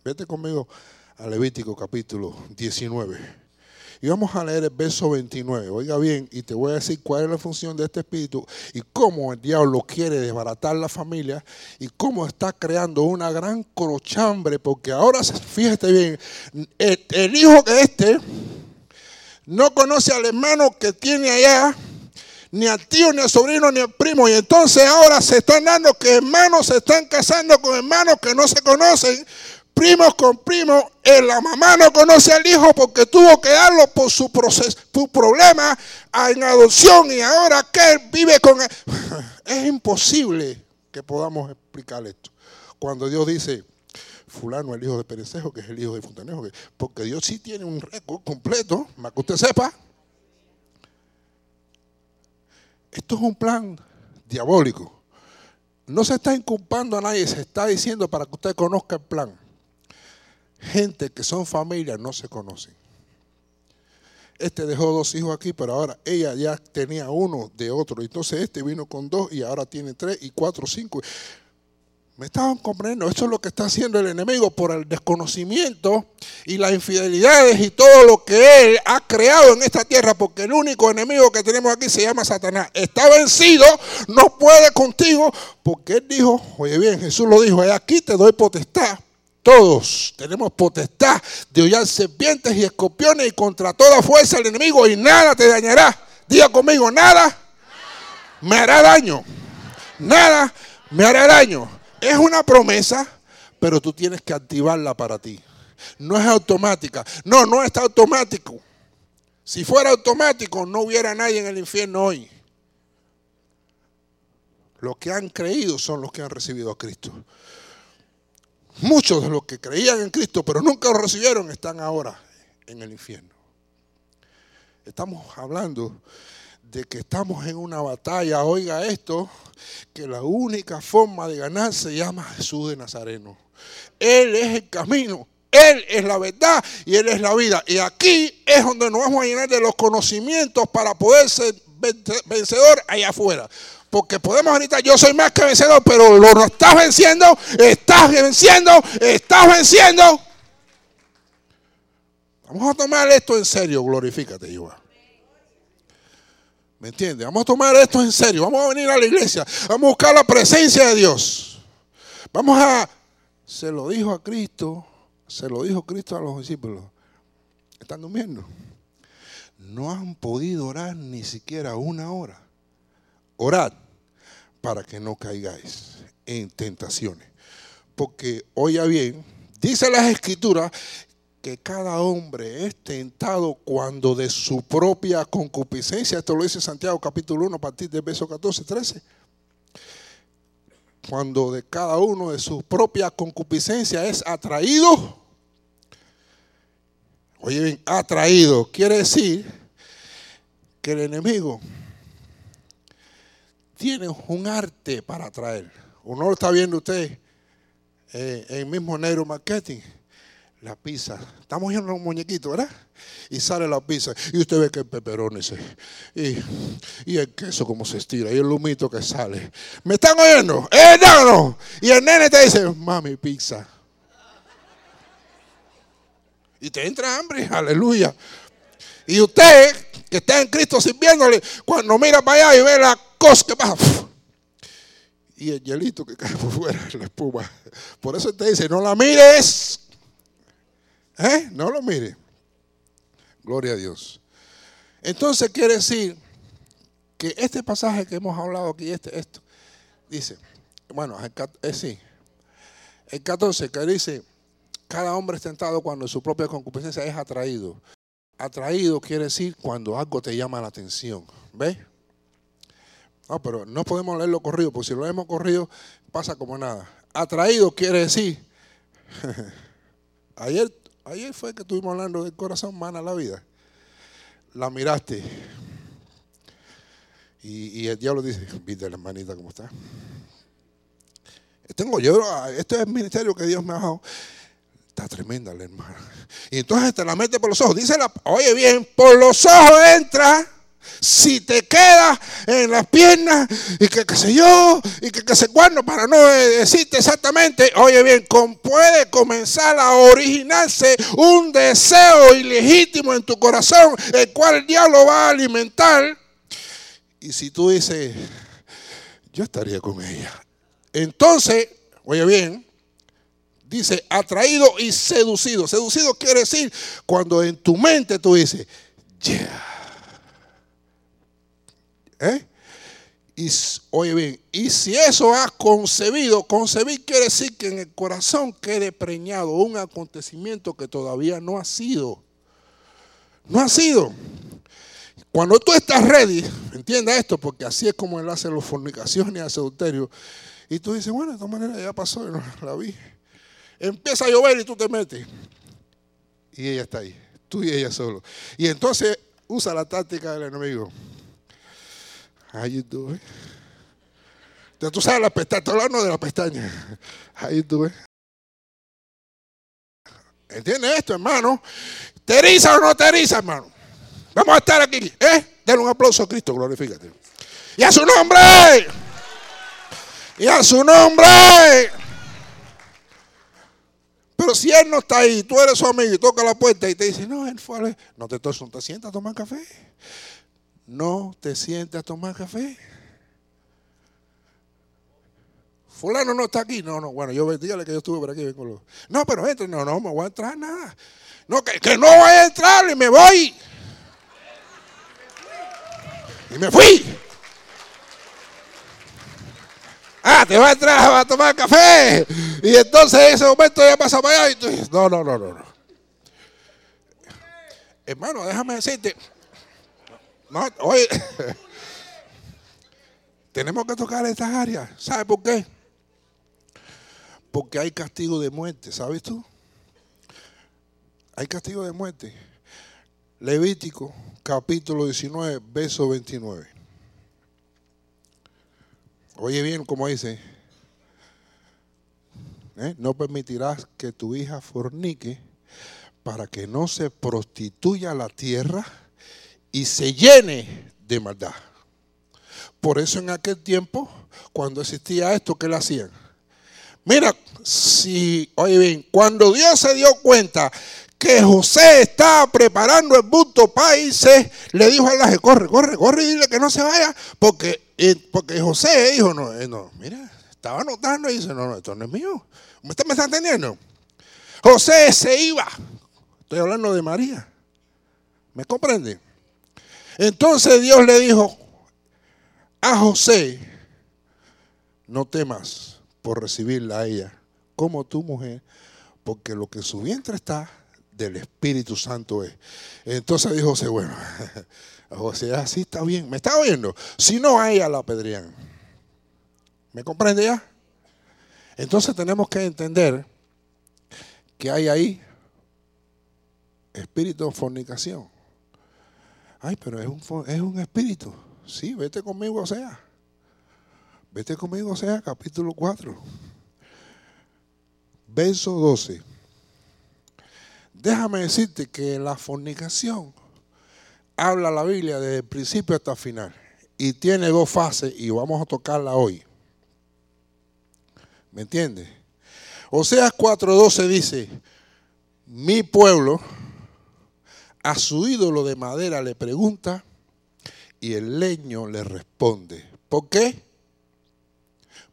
Vete conmigo a Levítico capítulo 19. Y vamos a leer el verso 29. Oiga bien, y te voy a decir cuál es la función de este espíritu y cómo el diablo quiere desbaratar la familia y cómo está creando una gran crochambre. Porque ahora, fíjate bien, el, hijo que este no conoce al hermano que tiene allá ni al tío, ni al sobrino, ni al primo. Y entonces ahora se están dando que hermanos se están casando con hermanos que no se conocen primos con primos, la mamá no conoce al hijo porque tuvo que darlo por su, proceso, su problema en adopción y ahora que él vive con él. [LAUGHS] Es imposible que podamos explicar esto. Cuando Dios dice, fulano el hijo de Perecejo, que es el hijo de Fontanejo, porque Dios sí tiene un récord completo, más que usted sepa. Esto es un plan diabólico. No se está inculpando a nadie, se está diciendo para que usted conozca el plan. Gente que son familias no se conocen. Este dejó dos hijos aquí, pero ahora ella ya tenía uno de otro. Entonces este vino con dos y ahora tiene tres y cuatro, cinco. ¿Me estaban comprendiendo? Eso es lo que está haciendo el enemigo por el desconocimiento y las infidelidades y todo lo que él ha creado en esta tierra, porque el único enemigo que tenemos aquí se llama Satanás. Está vencido, no puede contigo, porque él dijo, oye bien, Jesús lo dijo, aquí te doy potestad. Todos tenemos potestad de hollar serpientes y escorpiones y contra toda fuerza del enemigo y nada te dañará. Diga conmigo, nada me hará daño. Nada me hará daño. Es una promesa, pero tú tienes que activarla para ti. No es automática. No, no está automático. Si fuera automático, no hubiera nadie en el infierno hoy. Los que han creído son los que han recibido a Cristo. Muchos de los que creían en Cristo, pero nunca lo recibieron, están ahora en el infierno. Estamos hablando de que estamos en una batalla, oiga esto, que la única forma de ganar se llama Jesús de Nazareno. Él es el camino, Él es la verdad y Él es la vida. Y aquí es donde nos vamos a llenar de los conocimientos para poder ser vencedor allá afuera. Porque podemos ahorita, yo soy más que vencedor, pero lo estás venciendo, estás venciendo, estás venciendo. Vamos a tomar esto en serio, glorifícate, Jehová. ¿Me entiende? Vamos a tomar esto en serio. Vamos a venir a la iglesia. Vamos a buscar la presencia de Dios. Vamos a... Se lo dijo a Cristo. Se lo dijo Cristo a los discípulos. Están durmiendo. No han podido orar ni siquiera una hora. Orad para que no caigáis en tentaciones. Porque, oiga bien, dice las escrituras que cada hombre es tentado cuando de su propia concupiscencia, esto lo dice Santiago capítulo 1 a partir del verso 14, 13, cuando de cada uno de su propia concupiscencia es atraído, oye bien, atraído, quiere decir que el enemigo tiene un arte para atraer. Uno lo está viendo usted eh, el mismo Negro Marketing la pizza. Estamos viendo un muñequito, ¿verdad? Y sale la pizza. Y usted ve que el peperón se, y, el queso como se estira. Y el humito que sale. ¿Me están oyendo? ¡Eh, no, Y el nene te dice, mami, pizza. Y te entra hambre, aleluya. Y usted, que está en Cristo sirviéndole, cuando mira para allá y ve la cosa que pasa, y el hielito que cae [LAUGHS] por fuera, la espuma. Por eso te dice, no la mires, ¿Eh? No lo mire. Gloria a Dios. Entonces quiere decir que este pasaje que hemos hablado aquí, este, esto, dice, bueno, es eh, sí, el 14 que dice, cada hombre es tentado cuando su propia concupiscencia es atraído. Atraído quiere decir cuando algo te llama la atención. ¿Ves? No, pero no podemos leerlo corrido, porque si lo hemos corrido pasa como nada. Atraído quiere decir, [LAUGHS] ayer Ayer fue que estuvimos hablando del corazón humano la vida. La miraste. Y, el diablo dice, viste la hermanita cómo está. Tengo yo, este es el ministerio que Dios me ha dado. Está tremenda la hermana. Y entonces te la mete por los ojos. Dice oye bien, por los ojos entra si te quedas en las piernas y que qué sé yo, y que qué sé cuándo, para no decirte exactamente, oye bien, puede comenzar a originarse un deseo ilegítimo en tu corazón, el cual el diablo va a alimentar. Y si tú dices, yo estaría con ella. Entonces, oye bien, dice atraído y seducido. Seducido quiere decir cuando en tu mente tú dices, yeah Y oye bien, y si eso has concebido, concebir quiere decir que en el corazón quede preñado un acontecimiento que todavía no ha sido. No ha sido. Cuando tú estás ready, entienda esto, porque así es como él hace las fornicaciones y hace adulterio. Y tú dices, bueno, de todas maneras ya pasó, [LAUGHS] la vi. Empieza a llover y tú te metes. Y ella está ahí, tú y ella solo. Y entonces usa la táctica del enemigo. How you doing? Entonces tú sabes la pestaña, estoy hablando de la pestaña. How you doing? ¿Entiendes esto, hermano? ¿Te eriza o no te eriza, hermano? Vamos a estar aquí, ¿eh? Denle un aplauso a Cristo, glorifícate. Y a su nombre. Y a su nombre. Pero si él no está ahí, tú eres su amigo y toca la puerta y te dice, no, él fue, no te, no te sientas a tomar café. No te sientas a tomar café. Fulano no está aquí. No, no, bueno, yo dígale que yo estuve por aquí. No, pero entre, no, no, me voy a entrar nada. No, que, que no voy a entrar y me voy. Y me fui. Ah, te vas a entrar a tomar café. Y entonces en ese momento ya pasa para allá y tú dices, no, no, no, no. Hermano, déjame decirte. No, [LAUGHS] tenemos que tocar estas áreas. ¿Sabes por qué? Porque hay castigo de muerte, ¿sabes tú? Hay castigo de muerte. Levítico capítulo 19, verso 29. Oye bien como dice, ¿eh? no permitirás que tu hija fornique para que no se prostituya la tierra y se llene de maldad. Por eso en aquel tiempo, cuando existía esto, ¿qué le hacían? Mira, si, oye bien, cuando Dios se dio cuenta que José estaba preparando el busto para le dijo a la corre, corre, corre y dile que no se vaya, porque, eh, porque José dijo, no, eh, no, mira, estaba notando y dice, no, no, esto no es mío. ¿Usted me está entendiendo? José se iba. Estoy hablando de María. ¿Me comprende? Entonces Dios le dijo a José, no temas por recibirla a ella como tu mujer, porque lo que su vientre está del Espíritu Santo es. Entonces dijo José, bueno, José así está bien, ¿me está oyendo? Si no, a ella la pedrían. ¿Me comprende ya? Entonces tenemos que entender que hay ahí espíritu de fornicación. Ay, pero es un, es un espíritu. Sí, vete conmigo, o sea. Vete conmigo, o sea, capítulo 4. Verso 12 déjame decirte que la fornicación habla la Biblia desde el principio hasta el final. Y tiene dos fases y vamos a tocarla hoy. ¿Me entiendes? Oseas 4:12 dice, mi pueblo a su ídolo de madera le pregunta y el leño le responde. ¿Por qué?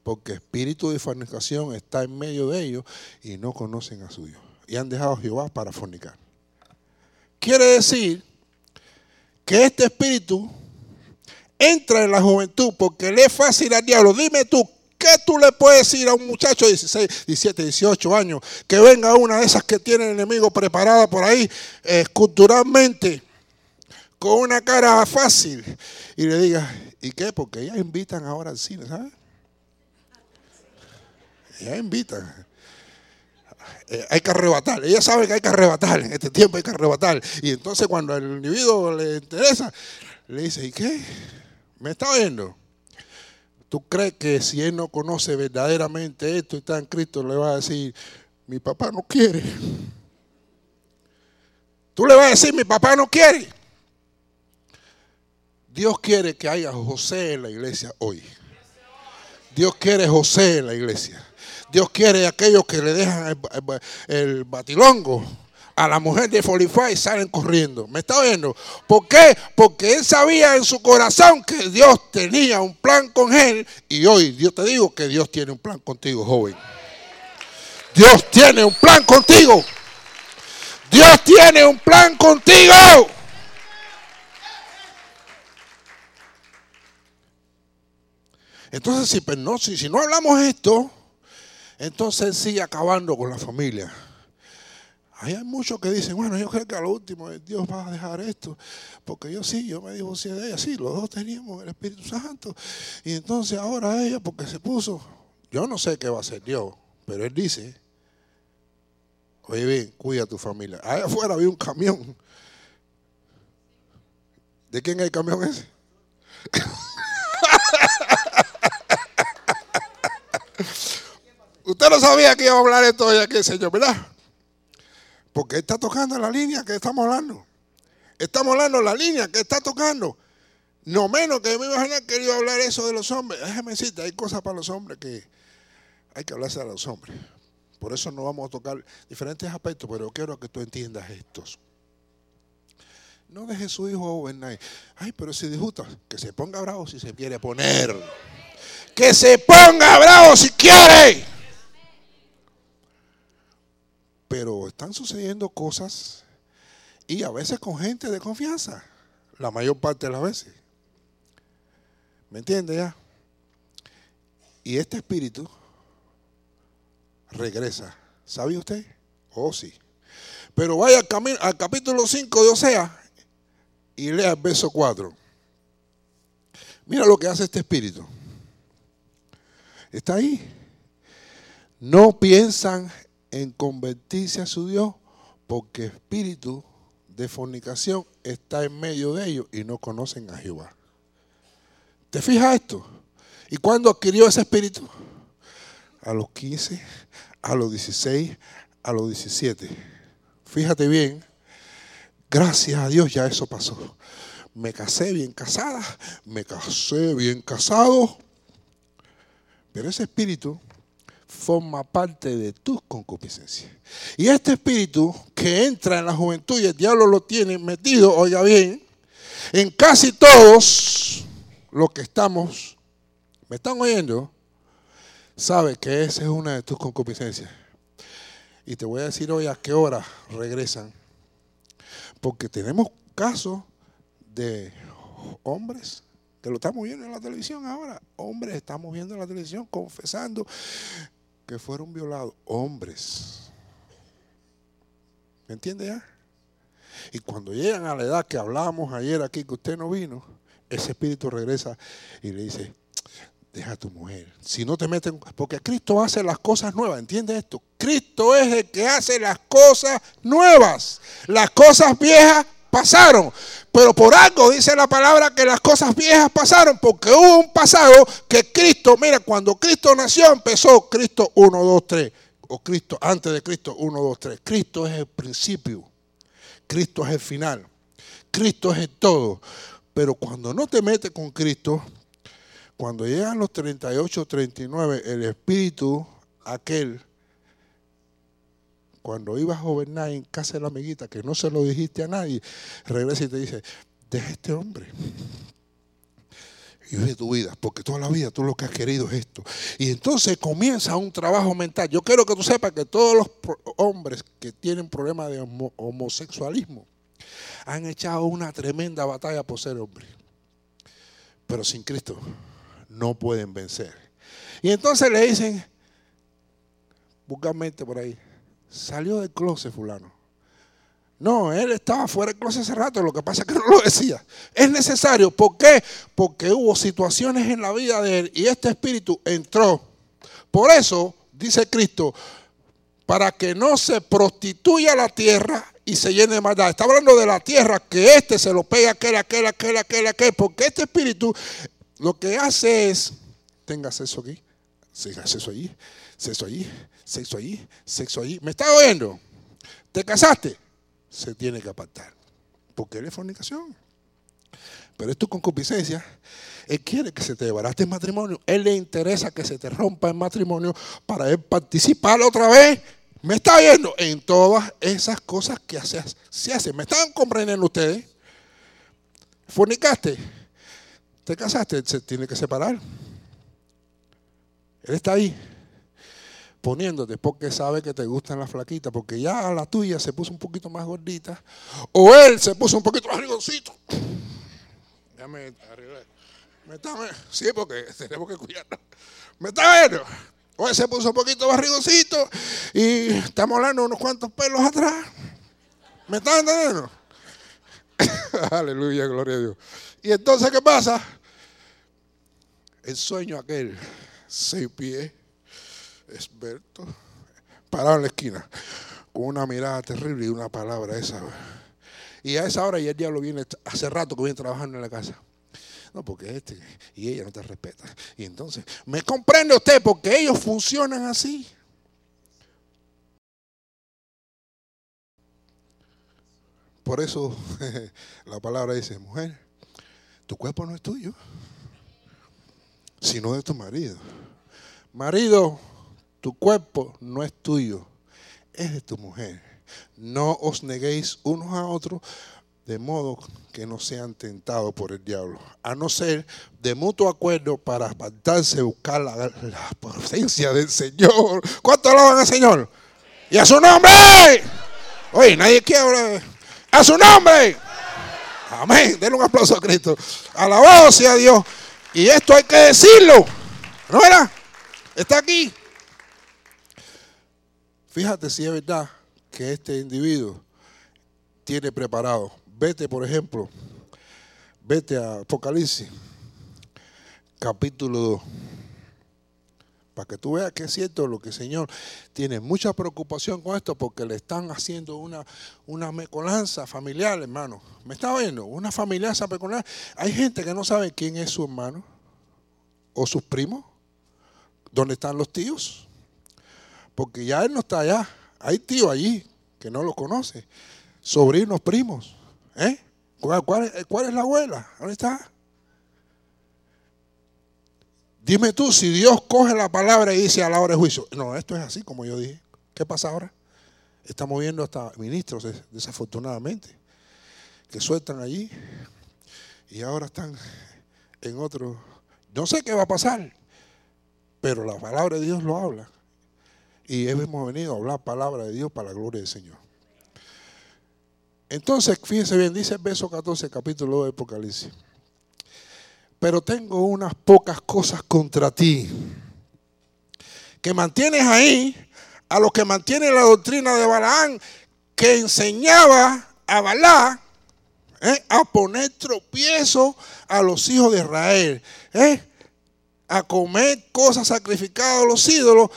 Porque espíritu de fornicación está en medio de ellos y no conocen a su Dios y han dejado a Jehová para fornicar. Quiere decir que este espíritu entra en la juventud porque le es fácil al diablo. Dime tú, ¿qué tú le puedes decir a un muchacho de 16, 17, 18 años que venga una de esas que tiene el enemigo preparada por ahí esculturalmente con una cara fácil y le diga, ¿y qué? Porque ellas invitan ahora al cine, ¿sabes? Ellas invitan. Eh, hay que arrebatar. Ella sabe que hay que arrebatar, en este tiempo hay que arrebatar. Y entonces cuando al individuo le interesa, le dice, ¿y qué? ¿Me está oyendo? ¿Tú crees que si él no conoce verdaderamente esto y está en Cristo, le va a decir, mi papá no quiere? Tú le vas a decir, mi papá no quiere. Dios quiere que haya José en la iglesia hoy. Dios quiere José en la iglesia. Dios quiere aquellos que le dejan el, batilongo a la mujer de Folify y salen corriendo. ¿Me está oyendo? ¿Por qué? Porque él sabía en su corazón que Dios tenía un plan con él. Y hoy yo te digo que Dios tiene un plan contigo, joven. Dios tiene un plan contigo. Dios tiene un plan contigo. Entonces, si, pues, no, si, si no hablamos esto, entonces sigue acabando con la familia. hay muchos que dicen, bueno, yo creo que a lo último Dios va a dejar esto, porque yo sí, yo me divorcié de ella, sí, los dos teníamos el Espíritu Santo, y entonces ahora ella, porque se puso, yo no sé qué va a hacer Dios, pero Él dice, oye bien, cuida a tu familia. Allá afuera había un camión. ¿De quién es el camión ese? Usted no sabía que iba a hablar esto hoy aquí, Señor, ¿verdad? Porque está tocando la línea que estamos hablando. Estamos hablando la línea que está tocando. No menos que me imaginar que iba a hablar eso de los hombres. Déjeme decirte, hay cosas para los hombres que hay que hablarse a los hombres. Por eso no vamos a tocar diferentes aspectos, pero quiero que tú entiendas estos. No deje su hijo overnight. Ay, pero si disfruta, que se ponga bravo si se quiere poner. Que se ponga bravo si quiere. Pero están sucediendo cosas y a veces con gente de confianza, la mayor parte de las veces. ¿Me entiende ya? Y este espíritu regresa. ¿Sabe usted? Oh, sí. Pero vaya al, capítulo 5 de Osea y lea el verso 4. Mira lo que hace este espíritu. Está ahí. No piensan en convertirse a su Dios porque espíritu de fornicación está en medio de ellos y no conocen a Jehová. ¿Te fijas esto? ¿Y cuándo adquirió ese espíritu? A los 15, a los 16, a los 17. Fíjate bien, gracias a Dios ya eso pasó. Me casé bien casada, me casé bien casado, pero ese espíritu forma parte de tus concupiscencias. Y este espíritu que entra en la juventud y el diablo lo tiene metido, oiga bien, en casi todos los que estamos, ¿me están oyendo? Sabe que esa es una de tus concupiscencias. Y te voy a decir hoy a qué hora regresan. Porque tenemos casos de hombres que lo estamos viendo en la televisión ahora. Hombres estamos viendo en la televisión confesando que fueron violados hombres. ¿Me entiende ya? Y cuando llegan a la edad que hablábamos ayer aquí, que usted no vino, ese espíritu regresa y le dice, deja a tu mujer. Si no te meten, porque Cristo hace las cosas nuevas, ¿entiende esto? Cristo es el que hace las cosas nuevas. Las cosas viejas pasaron. Pero por algo dice la palabra que las cosas viejas pasaron, porque hubo un pasado que Cristo, mira, cuando Cristo nació empezó Cristo 1, 2, 3, o Cristo antes de Cristo 1, 2, 3. Cristo es el principio, Cristo es el final, Cristo es el todo. Pero cuando no te metes con Cristo, cuando llegan los 38, 39, el Espíritu, aquel cuando ibas a gobernar en casa de la amiguita, que no se lo dijiste a nadie, regresa y te dice, deja este hombre. Y vive tu vida, porque toda la vida tú lo que has querido es esto. Y entonces comienza un trabajo mental. Yo quiero que tú sepas que todos los hombres que tienen problemas de homosexualismo han echado una tremenda batalla por ser hombres. Pero sin Cristo no pueden vencer. Y entonces le dicen, vulgarmente por ahí, salió del closet fulano. No, él estaba fuera del closet hace rato, lo que pasa es que [LAUGHS] no lo decía. Es necesario, ¿por qué? Porque hubo situaciones en la vida de él y este espíritu entró. Por eso, dice Cristo, para que no se prostituya la tierra y se llene de maldad. Está hablando de la tierra, que este se lo pega aquel, aquel, aquel, aquel, aquel, porque este espíritu lo que hace es, tenga acceso aquí, tenga acceso allí, sexo allí, sexo allí, sexo allí. ¿Me está oyendo? ¿Te casaste? Se tiene que apartar. Porque es fornicación. Pero es tu concupiscencia. Él quiere que se te desbaraste el matrimonio. Él le interesa que se te rompa el matrimonio para él participar otra vez. ¿Me está oyendo? En todas esas cosas que se hacen. ¿Me están comprendiendo ustedes? Fornicaste. Te casaste. Se tiene que separar. Él está ahí poniéndote porque sabe que te gustan las flaquitas, porque ya la tuya se puso un poquito más gordita, o él se puso un poquito más rigoncito. Déjame arreglar. ¿Me está? Sí, porque tenemos que cuidarnos. ¿Me está viendo? Hoy se puso un poquito barrigocito y estamos hablando unos cuantos pelos atrás. ¿Me está entendiendo? [LAUGHS] Aleluya, gloria a Dios. Y entonces, ¿qué pasa? El sueño aquel, seis pies, experto, parado en la esquina, con una mirada terrible y una palabra esa. Y a esa hora ya el diablo viene, hace rato que viene trabajando en la casa. No, porque este y ella no te respeta. Y entonces, ¿me comprende usted? Porque ellos funcionan así. Por eso [LAUGHS] la palabra dice, mujer, tu cuerpo no es tuyo, sino de tu marido. Marido, tu cuerpo no es tuyo, es de tu mujer. No os neguéis unos a otros de modo que no sean tentados por el diablo, a no ser de mutuo acuerdo para apartarse, buscar la, la del Señor. ¿Cuánto alaban al Señor? Y a su nombre. Oye, nadie quiere a su nombre. Amén. Denle un aplauso a Cristo. Alabado sea Dios. Y esto hay que decirlo. ¿No era? Está aquí. Fíjate si es verdad que este individuo tiene preparado. Vete, por ejemplo, vete a Apocalipsis, capítulo 2 para que tú veas que es cierto lo que el Señor tiene mucha preocupación con esto porque le están haciendo una, una mecolanza familiar, hermano. ¿Me está viendo? Una familianza peculiar. Hay gente que no sabe quién es su hermano o sus primos. ¿Dónde están los tíos? Porque ya él no está allá. Hay tíos allí que no lo conoce. Sobrinos, primos. ¿Eh? ¿Cuál, cuál es la abuela? ¿Dónde está? Dime tú si Dios coge la palabra y dice a la hora de juicio. No, esto es así como yo dije. ¿Qué pasa ahora? Estamos viendo hasta ministros, desafortunadamente, que sueltan allí y ahora están en otro. No sé qué va a pasar, pero la palabra de Dios lo habla. Y hemos venido a hablar palabra de Dios para la gloria del Señor. Entonces, fíjense bien, dice el verso 14, capítulo 2 de Apocalipsis pero tengo unas pocas cosas contra ti. Que mantienes ahí a los que mantienen la doctrina de Balaán, que enseñaba a Balá ¿eh? a poner tropiezo a los hijos de Israel, ¿eh? a comer cosas sacrificadas a los ídolos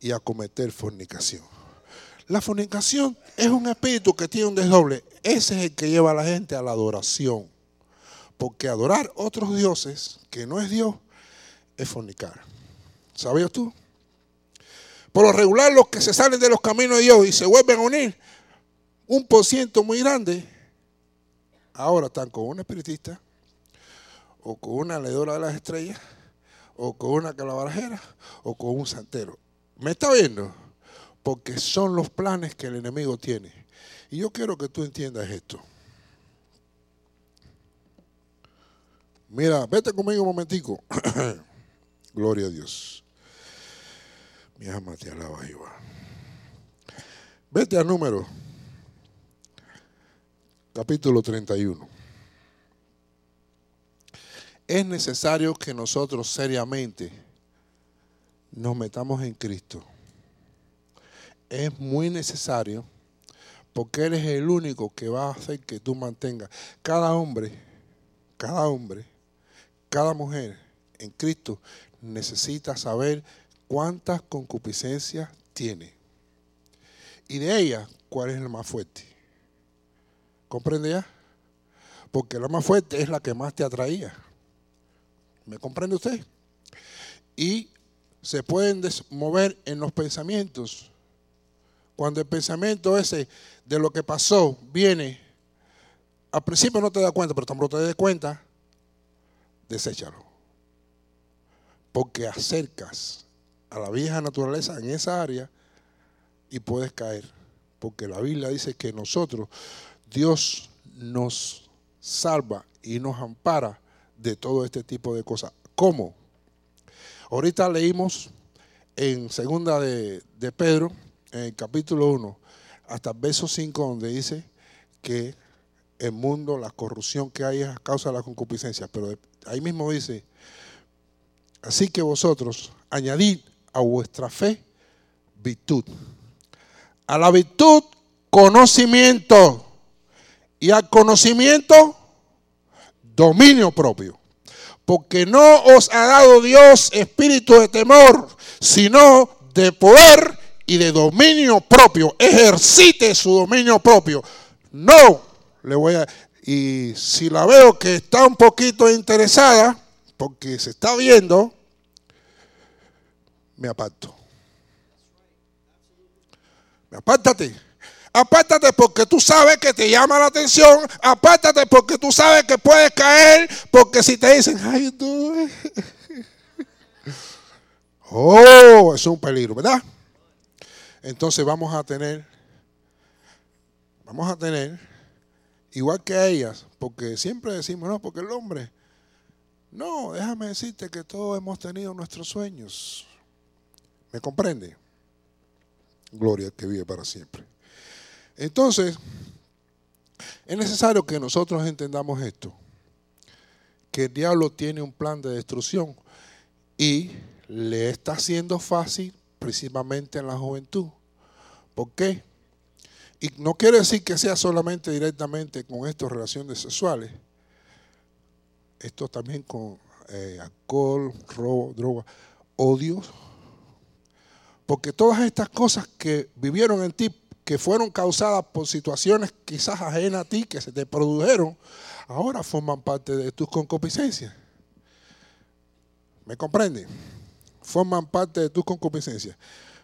y a cometer fornicación. La fornicación es un espíritu que tiene un desdoble. Ese es el que lleva a la gente a la adoración. Porque adorar otros dioses que no es Dios es fornicar. ¿Sabías tú? Por lo regular, los que se salen de los caminos de Dios y se vuelven a unir, un por ciento muy grande, ahora están con un espiritista, o con una leedora de las estrellas, o con una calabarajera, o con un santero. ¿Me está viendo? Porque son los planes que el enemigo tiene. Y yo quiero que tú entiendas esto. Mira, vete conmigo un momentico. [CLEARS THROAT] Gloria a Dios. Mi alma te alaba, Jehová. Vete al número, capítulo 31. Es necesario que nosotros seriamente nos metamos en Cristo. Es muy necesario porque Él es el único que va a hacer que tú mantengas. Cada hombre, cada hombre cada mujer en Cristo necesita saber cuántas concupiscencias tiene. Y de ellas, cuál es la más fuerte. ¿Comprende ya? Porque la más fuerte es la que más te atraía. ¿Me comprende usted? Y se pueden mover en los pensamientos. Cuando el pensamiento ese de lo que pasó viene, al principio no te das cuenta, pero tampoco te das cuenta, deséchalo. Porque acercas a la vieja naturaleza en esa área y puedes caer. Porque la Biblia dice que nosotros, Dios nos salva y nos ampara de todo este tipo de cosas. ¿Cómo? Ahorita leímos en segunda de, de Pedro, en el capítulo 1, hasta el verso 5, donde dice que el mundo, la corrupción que hay es a causa de la concupiscencia. Pero ahí mismo dice, así que vosotros añadid a vuestra fe virtud. A la virtud, conocimiento. Y al conocimiento, dominio propio. Porque no os ha dado Dios espíritu de temor, sino de poder y de dominio propio. Ejercite su dominio propio. No le voy a. Y si la veo que está un poquito interesada, porque se está viendo, me aparto. Apártate. Apártate porque tú sabes que te llama la atención. Apártate porque tú sabes que puedes caer. Porque si te dicen, ay, tú. [LAUGHS] Oh, es un peligro, ¿verdad? Entonces vamos a tener, vamos a tener, igual que ellas, porque siempre decimos, no, porque el hombre, no, déjame decirte que todos hemos tenido nuestros sueños. ¿Me comprende? Gloria que vive para siempre. Entonces, es necesario que nosotros entendamos esto, que el diablo tiene un plan de destrucción y le está haciendo fácil principalmente en la juventud. ¿Por qué? Y no quiere decir que sea solamente directamente con estas relaciones sexuales. Esto también con eh, alcohol, robo, droga, odio. Porque todas estas cosas que vivieron en ti, que fueron causadas por situaciones quizás ajenas a ti, que se te produjeron, ahora forman parte de tus concupiscencias. ¿Me comprende? Forman parte de tus concupiscencias.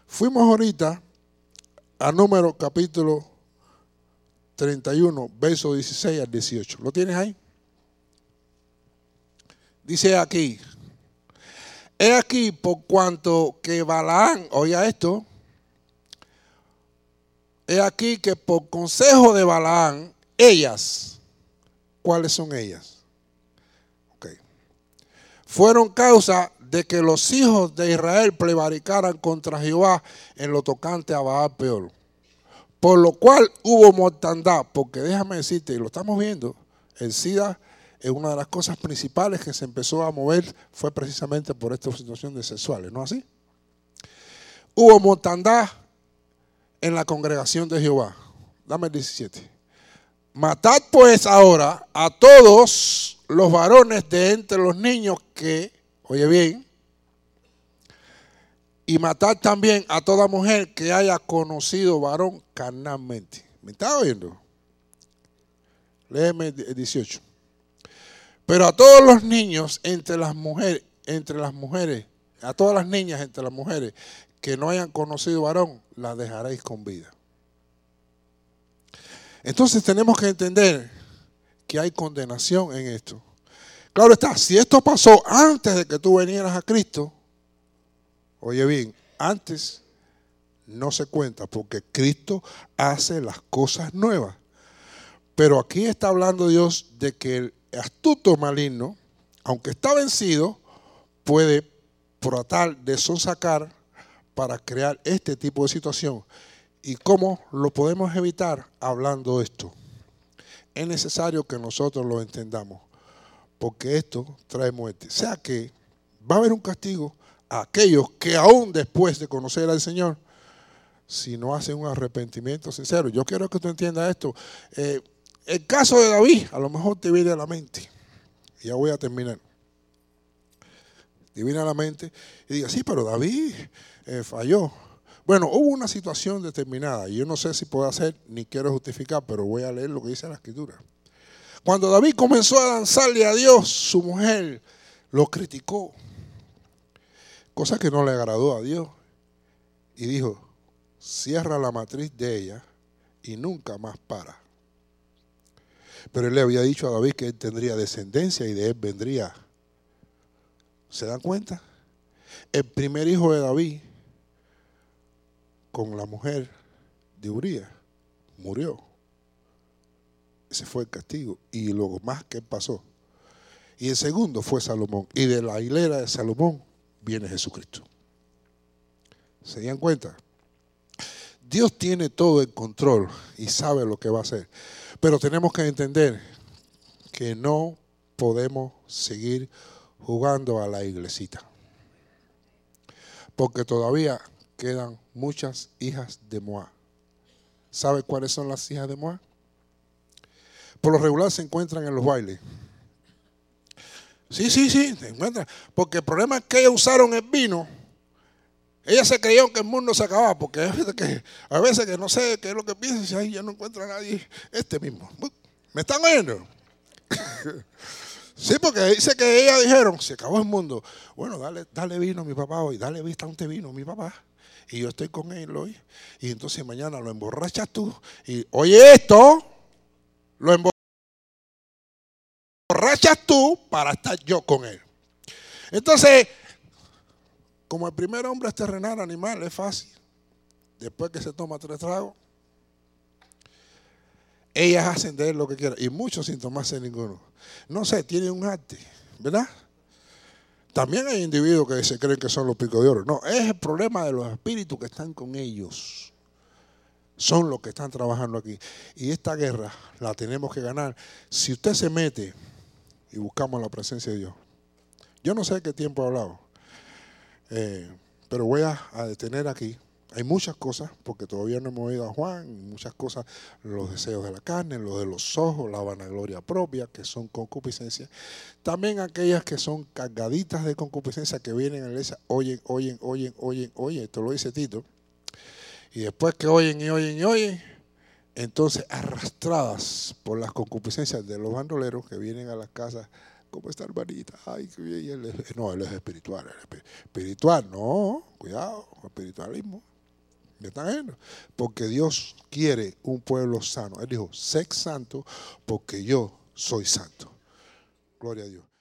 Fuimos ahorita a número capítulo 31, verso 16 al 18. ¿Lo tienes ahí? Dice aquí, he aquí por cuanto que Balaán, oiga esto, he aquí que por consejo de Balaán, ellas, ¿cuáles son ellas? Fueron causa de que los hijos de Israel prevaricaran contra Jehová en lo tocante a Baal peor. Por lo cual hubo mortandad, porque déjame decirte, y lo estamos viendo, el SIDA es una de las cosas principales que se empezó a mover, fue precisamente por esta situación de sexuales, ¿no así? Hubo mortandad en la congregación de Jehová. Dame el 17. Matad pues ahora a todos los varones de entre los niños que, oye bien, y matar también a toda mujer que haya conocido varón carnalmente. ¿Me está oyendo? Léeme el 18. Pero a todos los niños entre las mujeres, entre las mujeres, a todas las niñas entre las mujeres que no hayan conocido varón, las dejaréis con vida. Entonces tenemos que entender que hay condenación en esto. Claro está, si esto pasó antes de que tú vinieras a Cristo, Oye bien, antes no se cuenta porque Cristo hace las cosas nuevas. Pero aquí está hablando Dios de que el astuto maligno, aunque está vencido, puede tratar de sonsacar para crear este tipo de situación. ¿Y cómo lo podemos evitar? Hablando esto. Es necesario que nosotros lo entendamos, porque esto trae muerte. O sea que va a haber un castigo, aquellos que aún después de conocer al Señor, si no hacen un arrepentimiento sincero. Yo quiero que tú entiendas esto. Eh, el caso de David, a lo mejor te viene a la mente. Ya voy a terminar. Te viene a la mente y diga, sí, pero David eh, falló. Bueno, hubo una situación determinada, y yo no sé si puedo hacer, ni quiero justificar, pero voy a leer lo que dice la escritura. Cuando David comenzó a danzarle a Dios, su mujer lo criticó cosa que no le agradó a Dios. Y dijo, cierra la matriz de ella y nunca más para. Pero él le había dicho a David que él tendría descendencia y de él vendría. ¿Se dan cuenta? El primer hijo de David con la mujer de Uría murió. Ese fue el castigo. Y lo más que pasó. Y el segundo fue Salomón. Y de la hilera de Salomón viene Jesucristo. ¿Se dan cuenta? Dios tiene todo el control y sabe lo que va a hacer. Pero tenemos que entender que no podemos seguir jugando a la iglesita. Porque todavía quedan muchas hijas de Moab. ¿Sabe cuáles son las hijas de Moab? Por lo regular se encuentran en los bailes. Sí, sí, sí, se encuentran. Porque el problema es que ellas usaron el vino. Ellas se creyeron que el mundo se acababa, porque a veces que, no sé qué es lo que piensan, ay, ya no encuentro a nadie, este mismo. ¿Me están oyendo? Sí, porque dice que ellas dijeron, se acabó el mundo. Bueno, dale, dale vino a mi papá hoy, dale bastante vino mi papá. Y yo estoy con él hoy. Y entonces mañana lo emborrachas tú. Y oye esto, lo emborrachas tú para estar yo con él. Entonces, como el primer hombre es terrenal, animal, es fácil. Después que se toma tres tragos, ellas hacen de él lo que quieran. Y muchos sin tomarse ninguno. No sé, tienen un arte, ¿verdad? También hay individuos que se creen que son los picos de oro. No, es el problema de los espíritus que están con ellos. Son los que están trabajando aquí. Y esta guerra la tenemos que ganar. Si usted se mete y buscamos la presencia de Dios. Yo no sé qué tiempo he hablado, eh, pero voy a, a detener aquí hay muchas cosas, porque todavía no hemos oído a Juan, muchas cosas, los deseos de la carne, los de los ojos, la vanagloria propia, que son concupiscencia. También aquellas que son cargaditas de concupiscencia que vienen a la iglesia, oyen, oyen, oyen, oyen, oyen, esto lo dice Tito. Y después que oyen y oyen y oyen, entonces arrastradas por las concupiscencias de los bandoleros que vienen a las casas ¿Cómo está hermanita? Ay, qué bien. no, él es espiritual. espiritual, no, cuidado, espiritualismo. ¿Me? Porque Dios quiere un pueblo sano. Él dijo, sé santo porque yo soy santo. Gloria a Dios.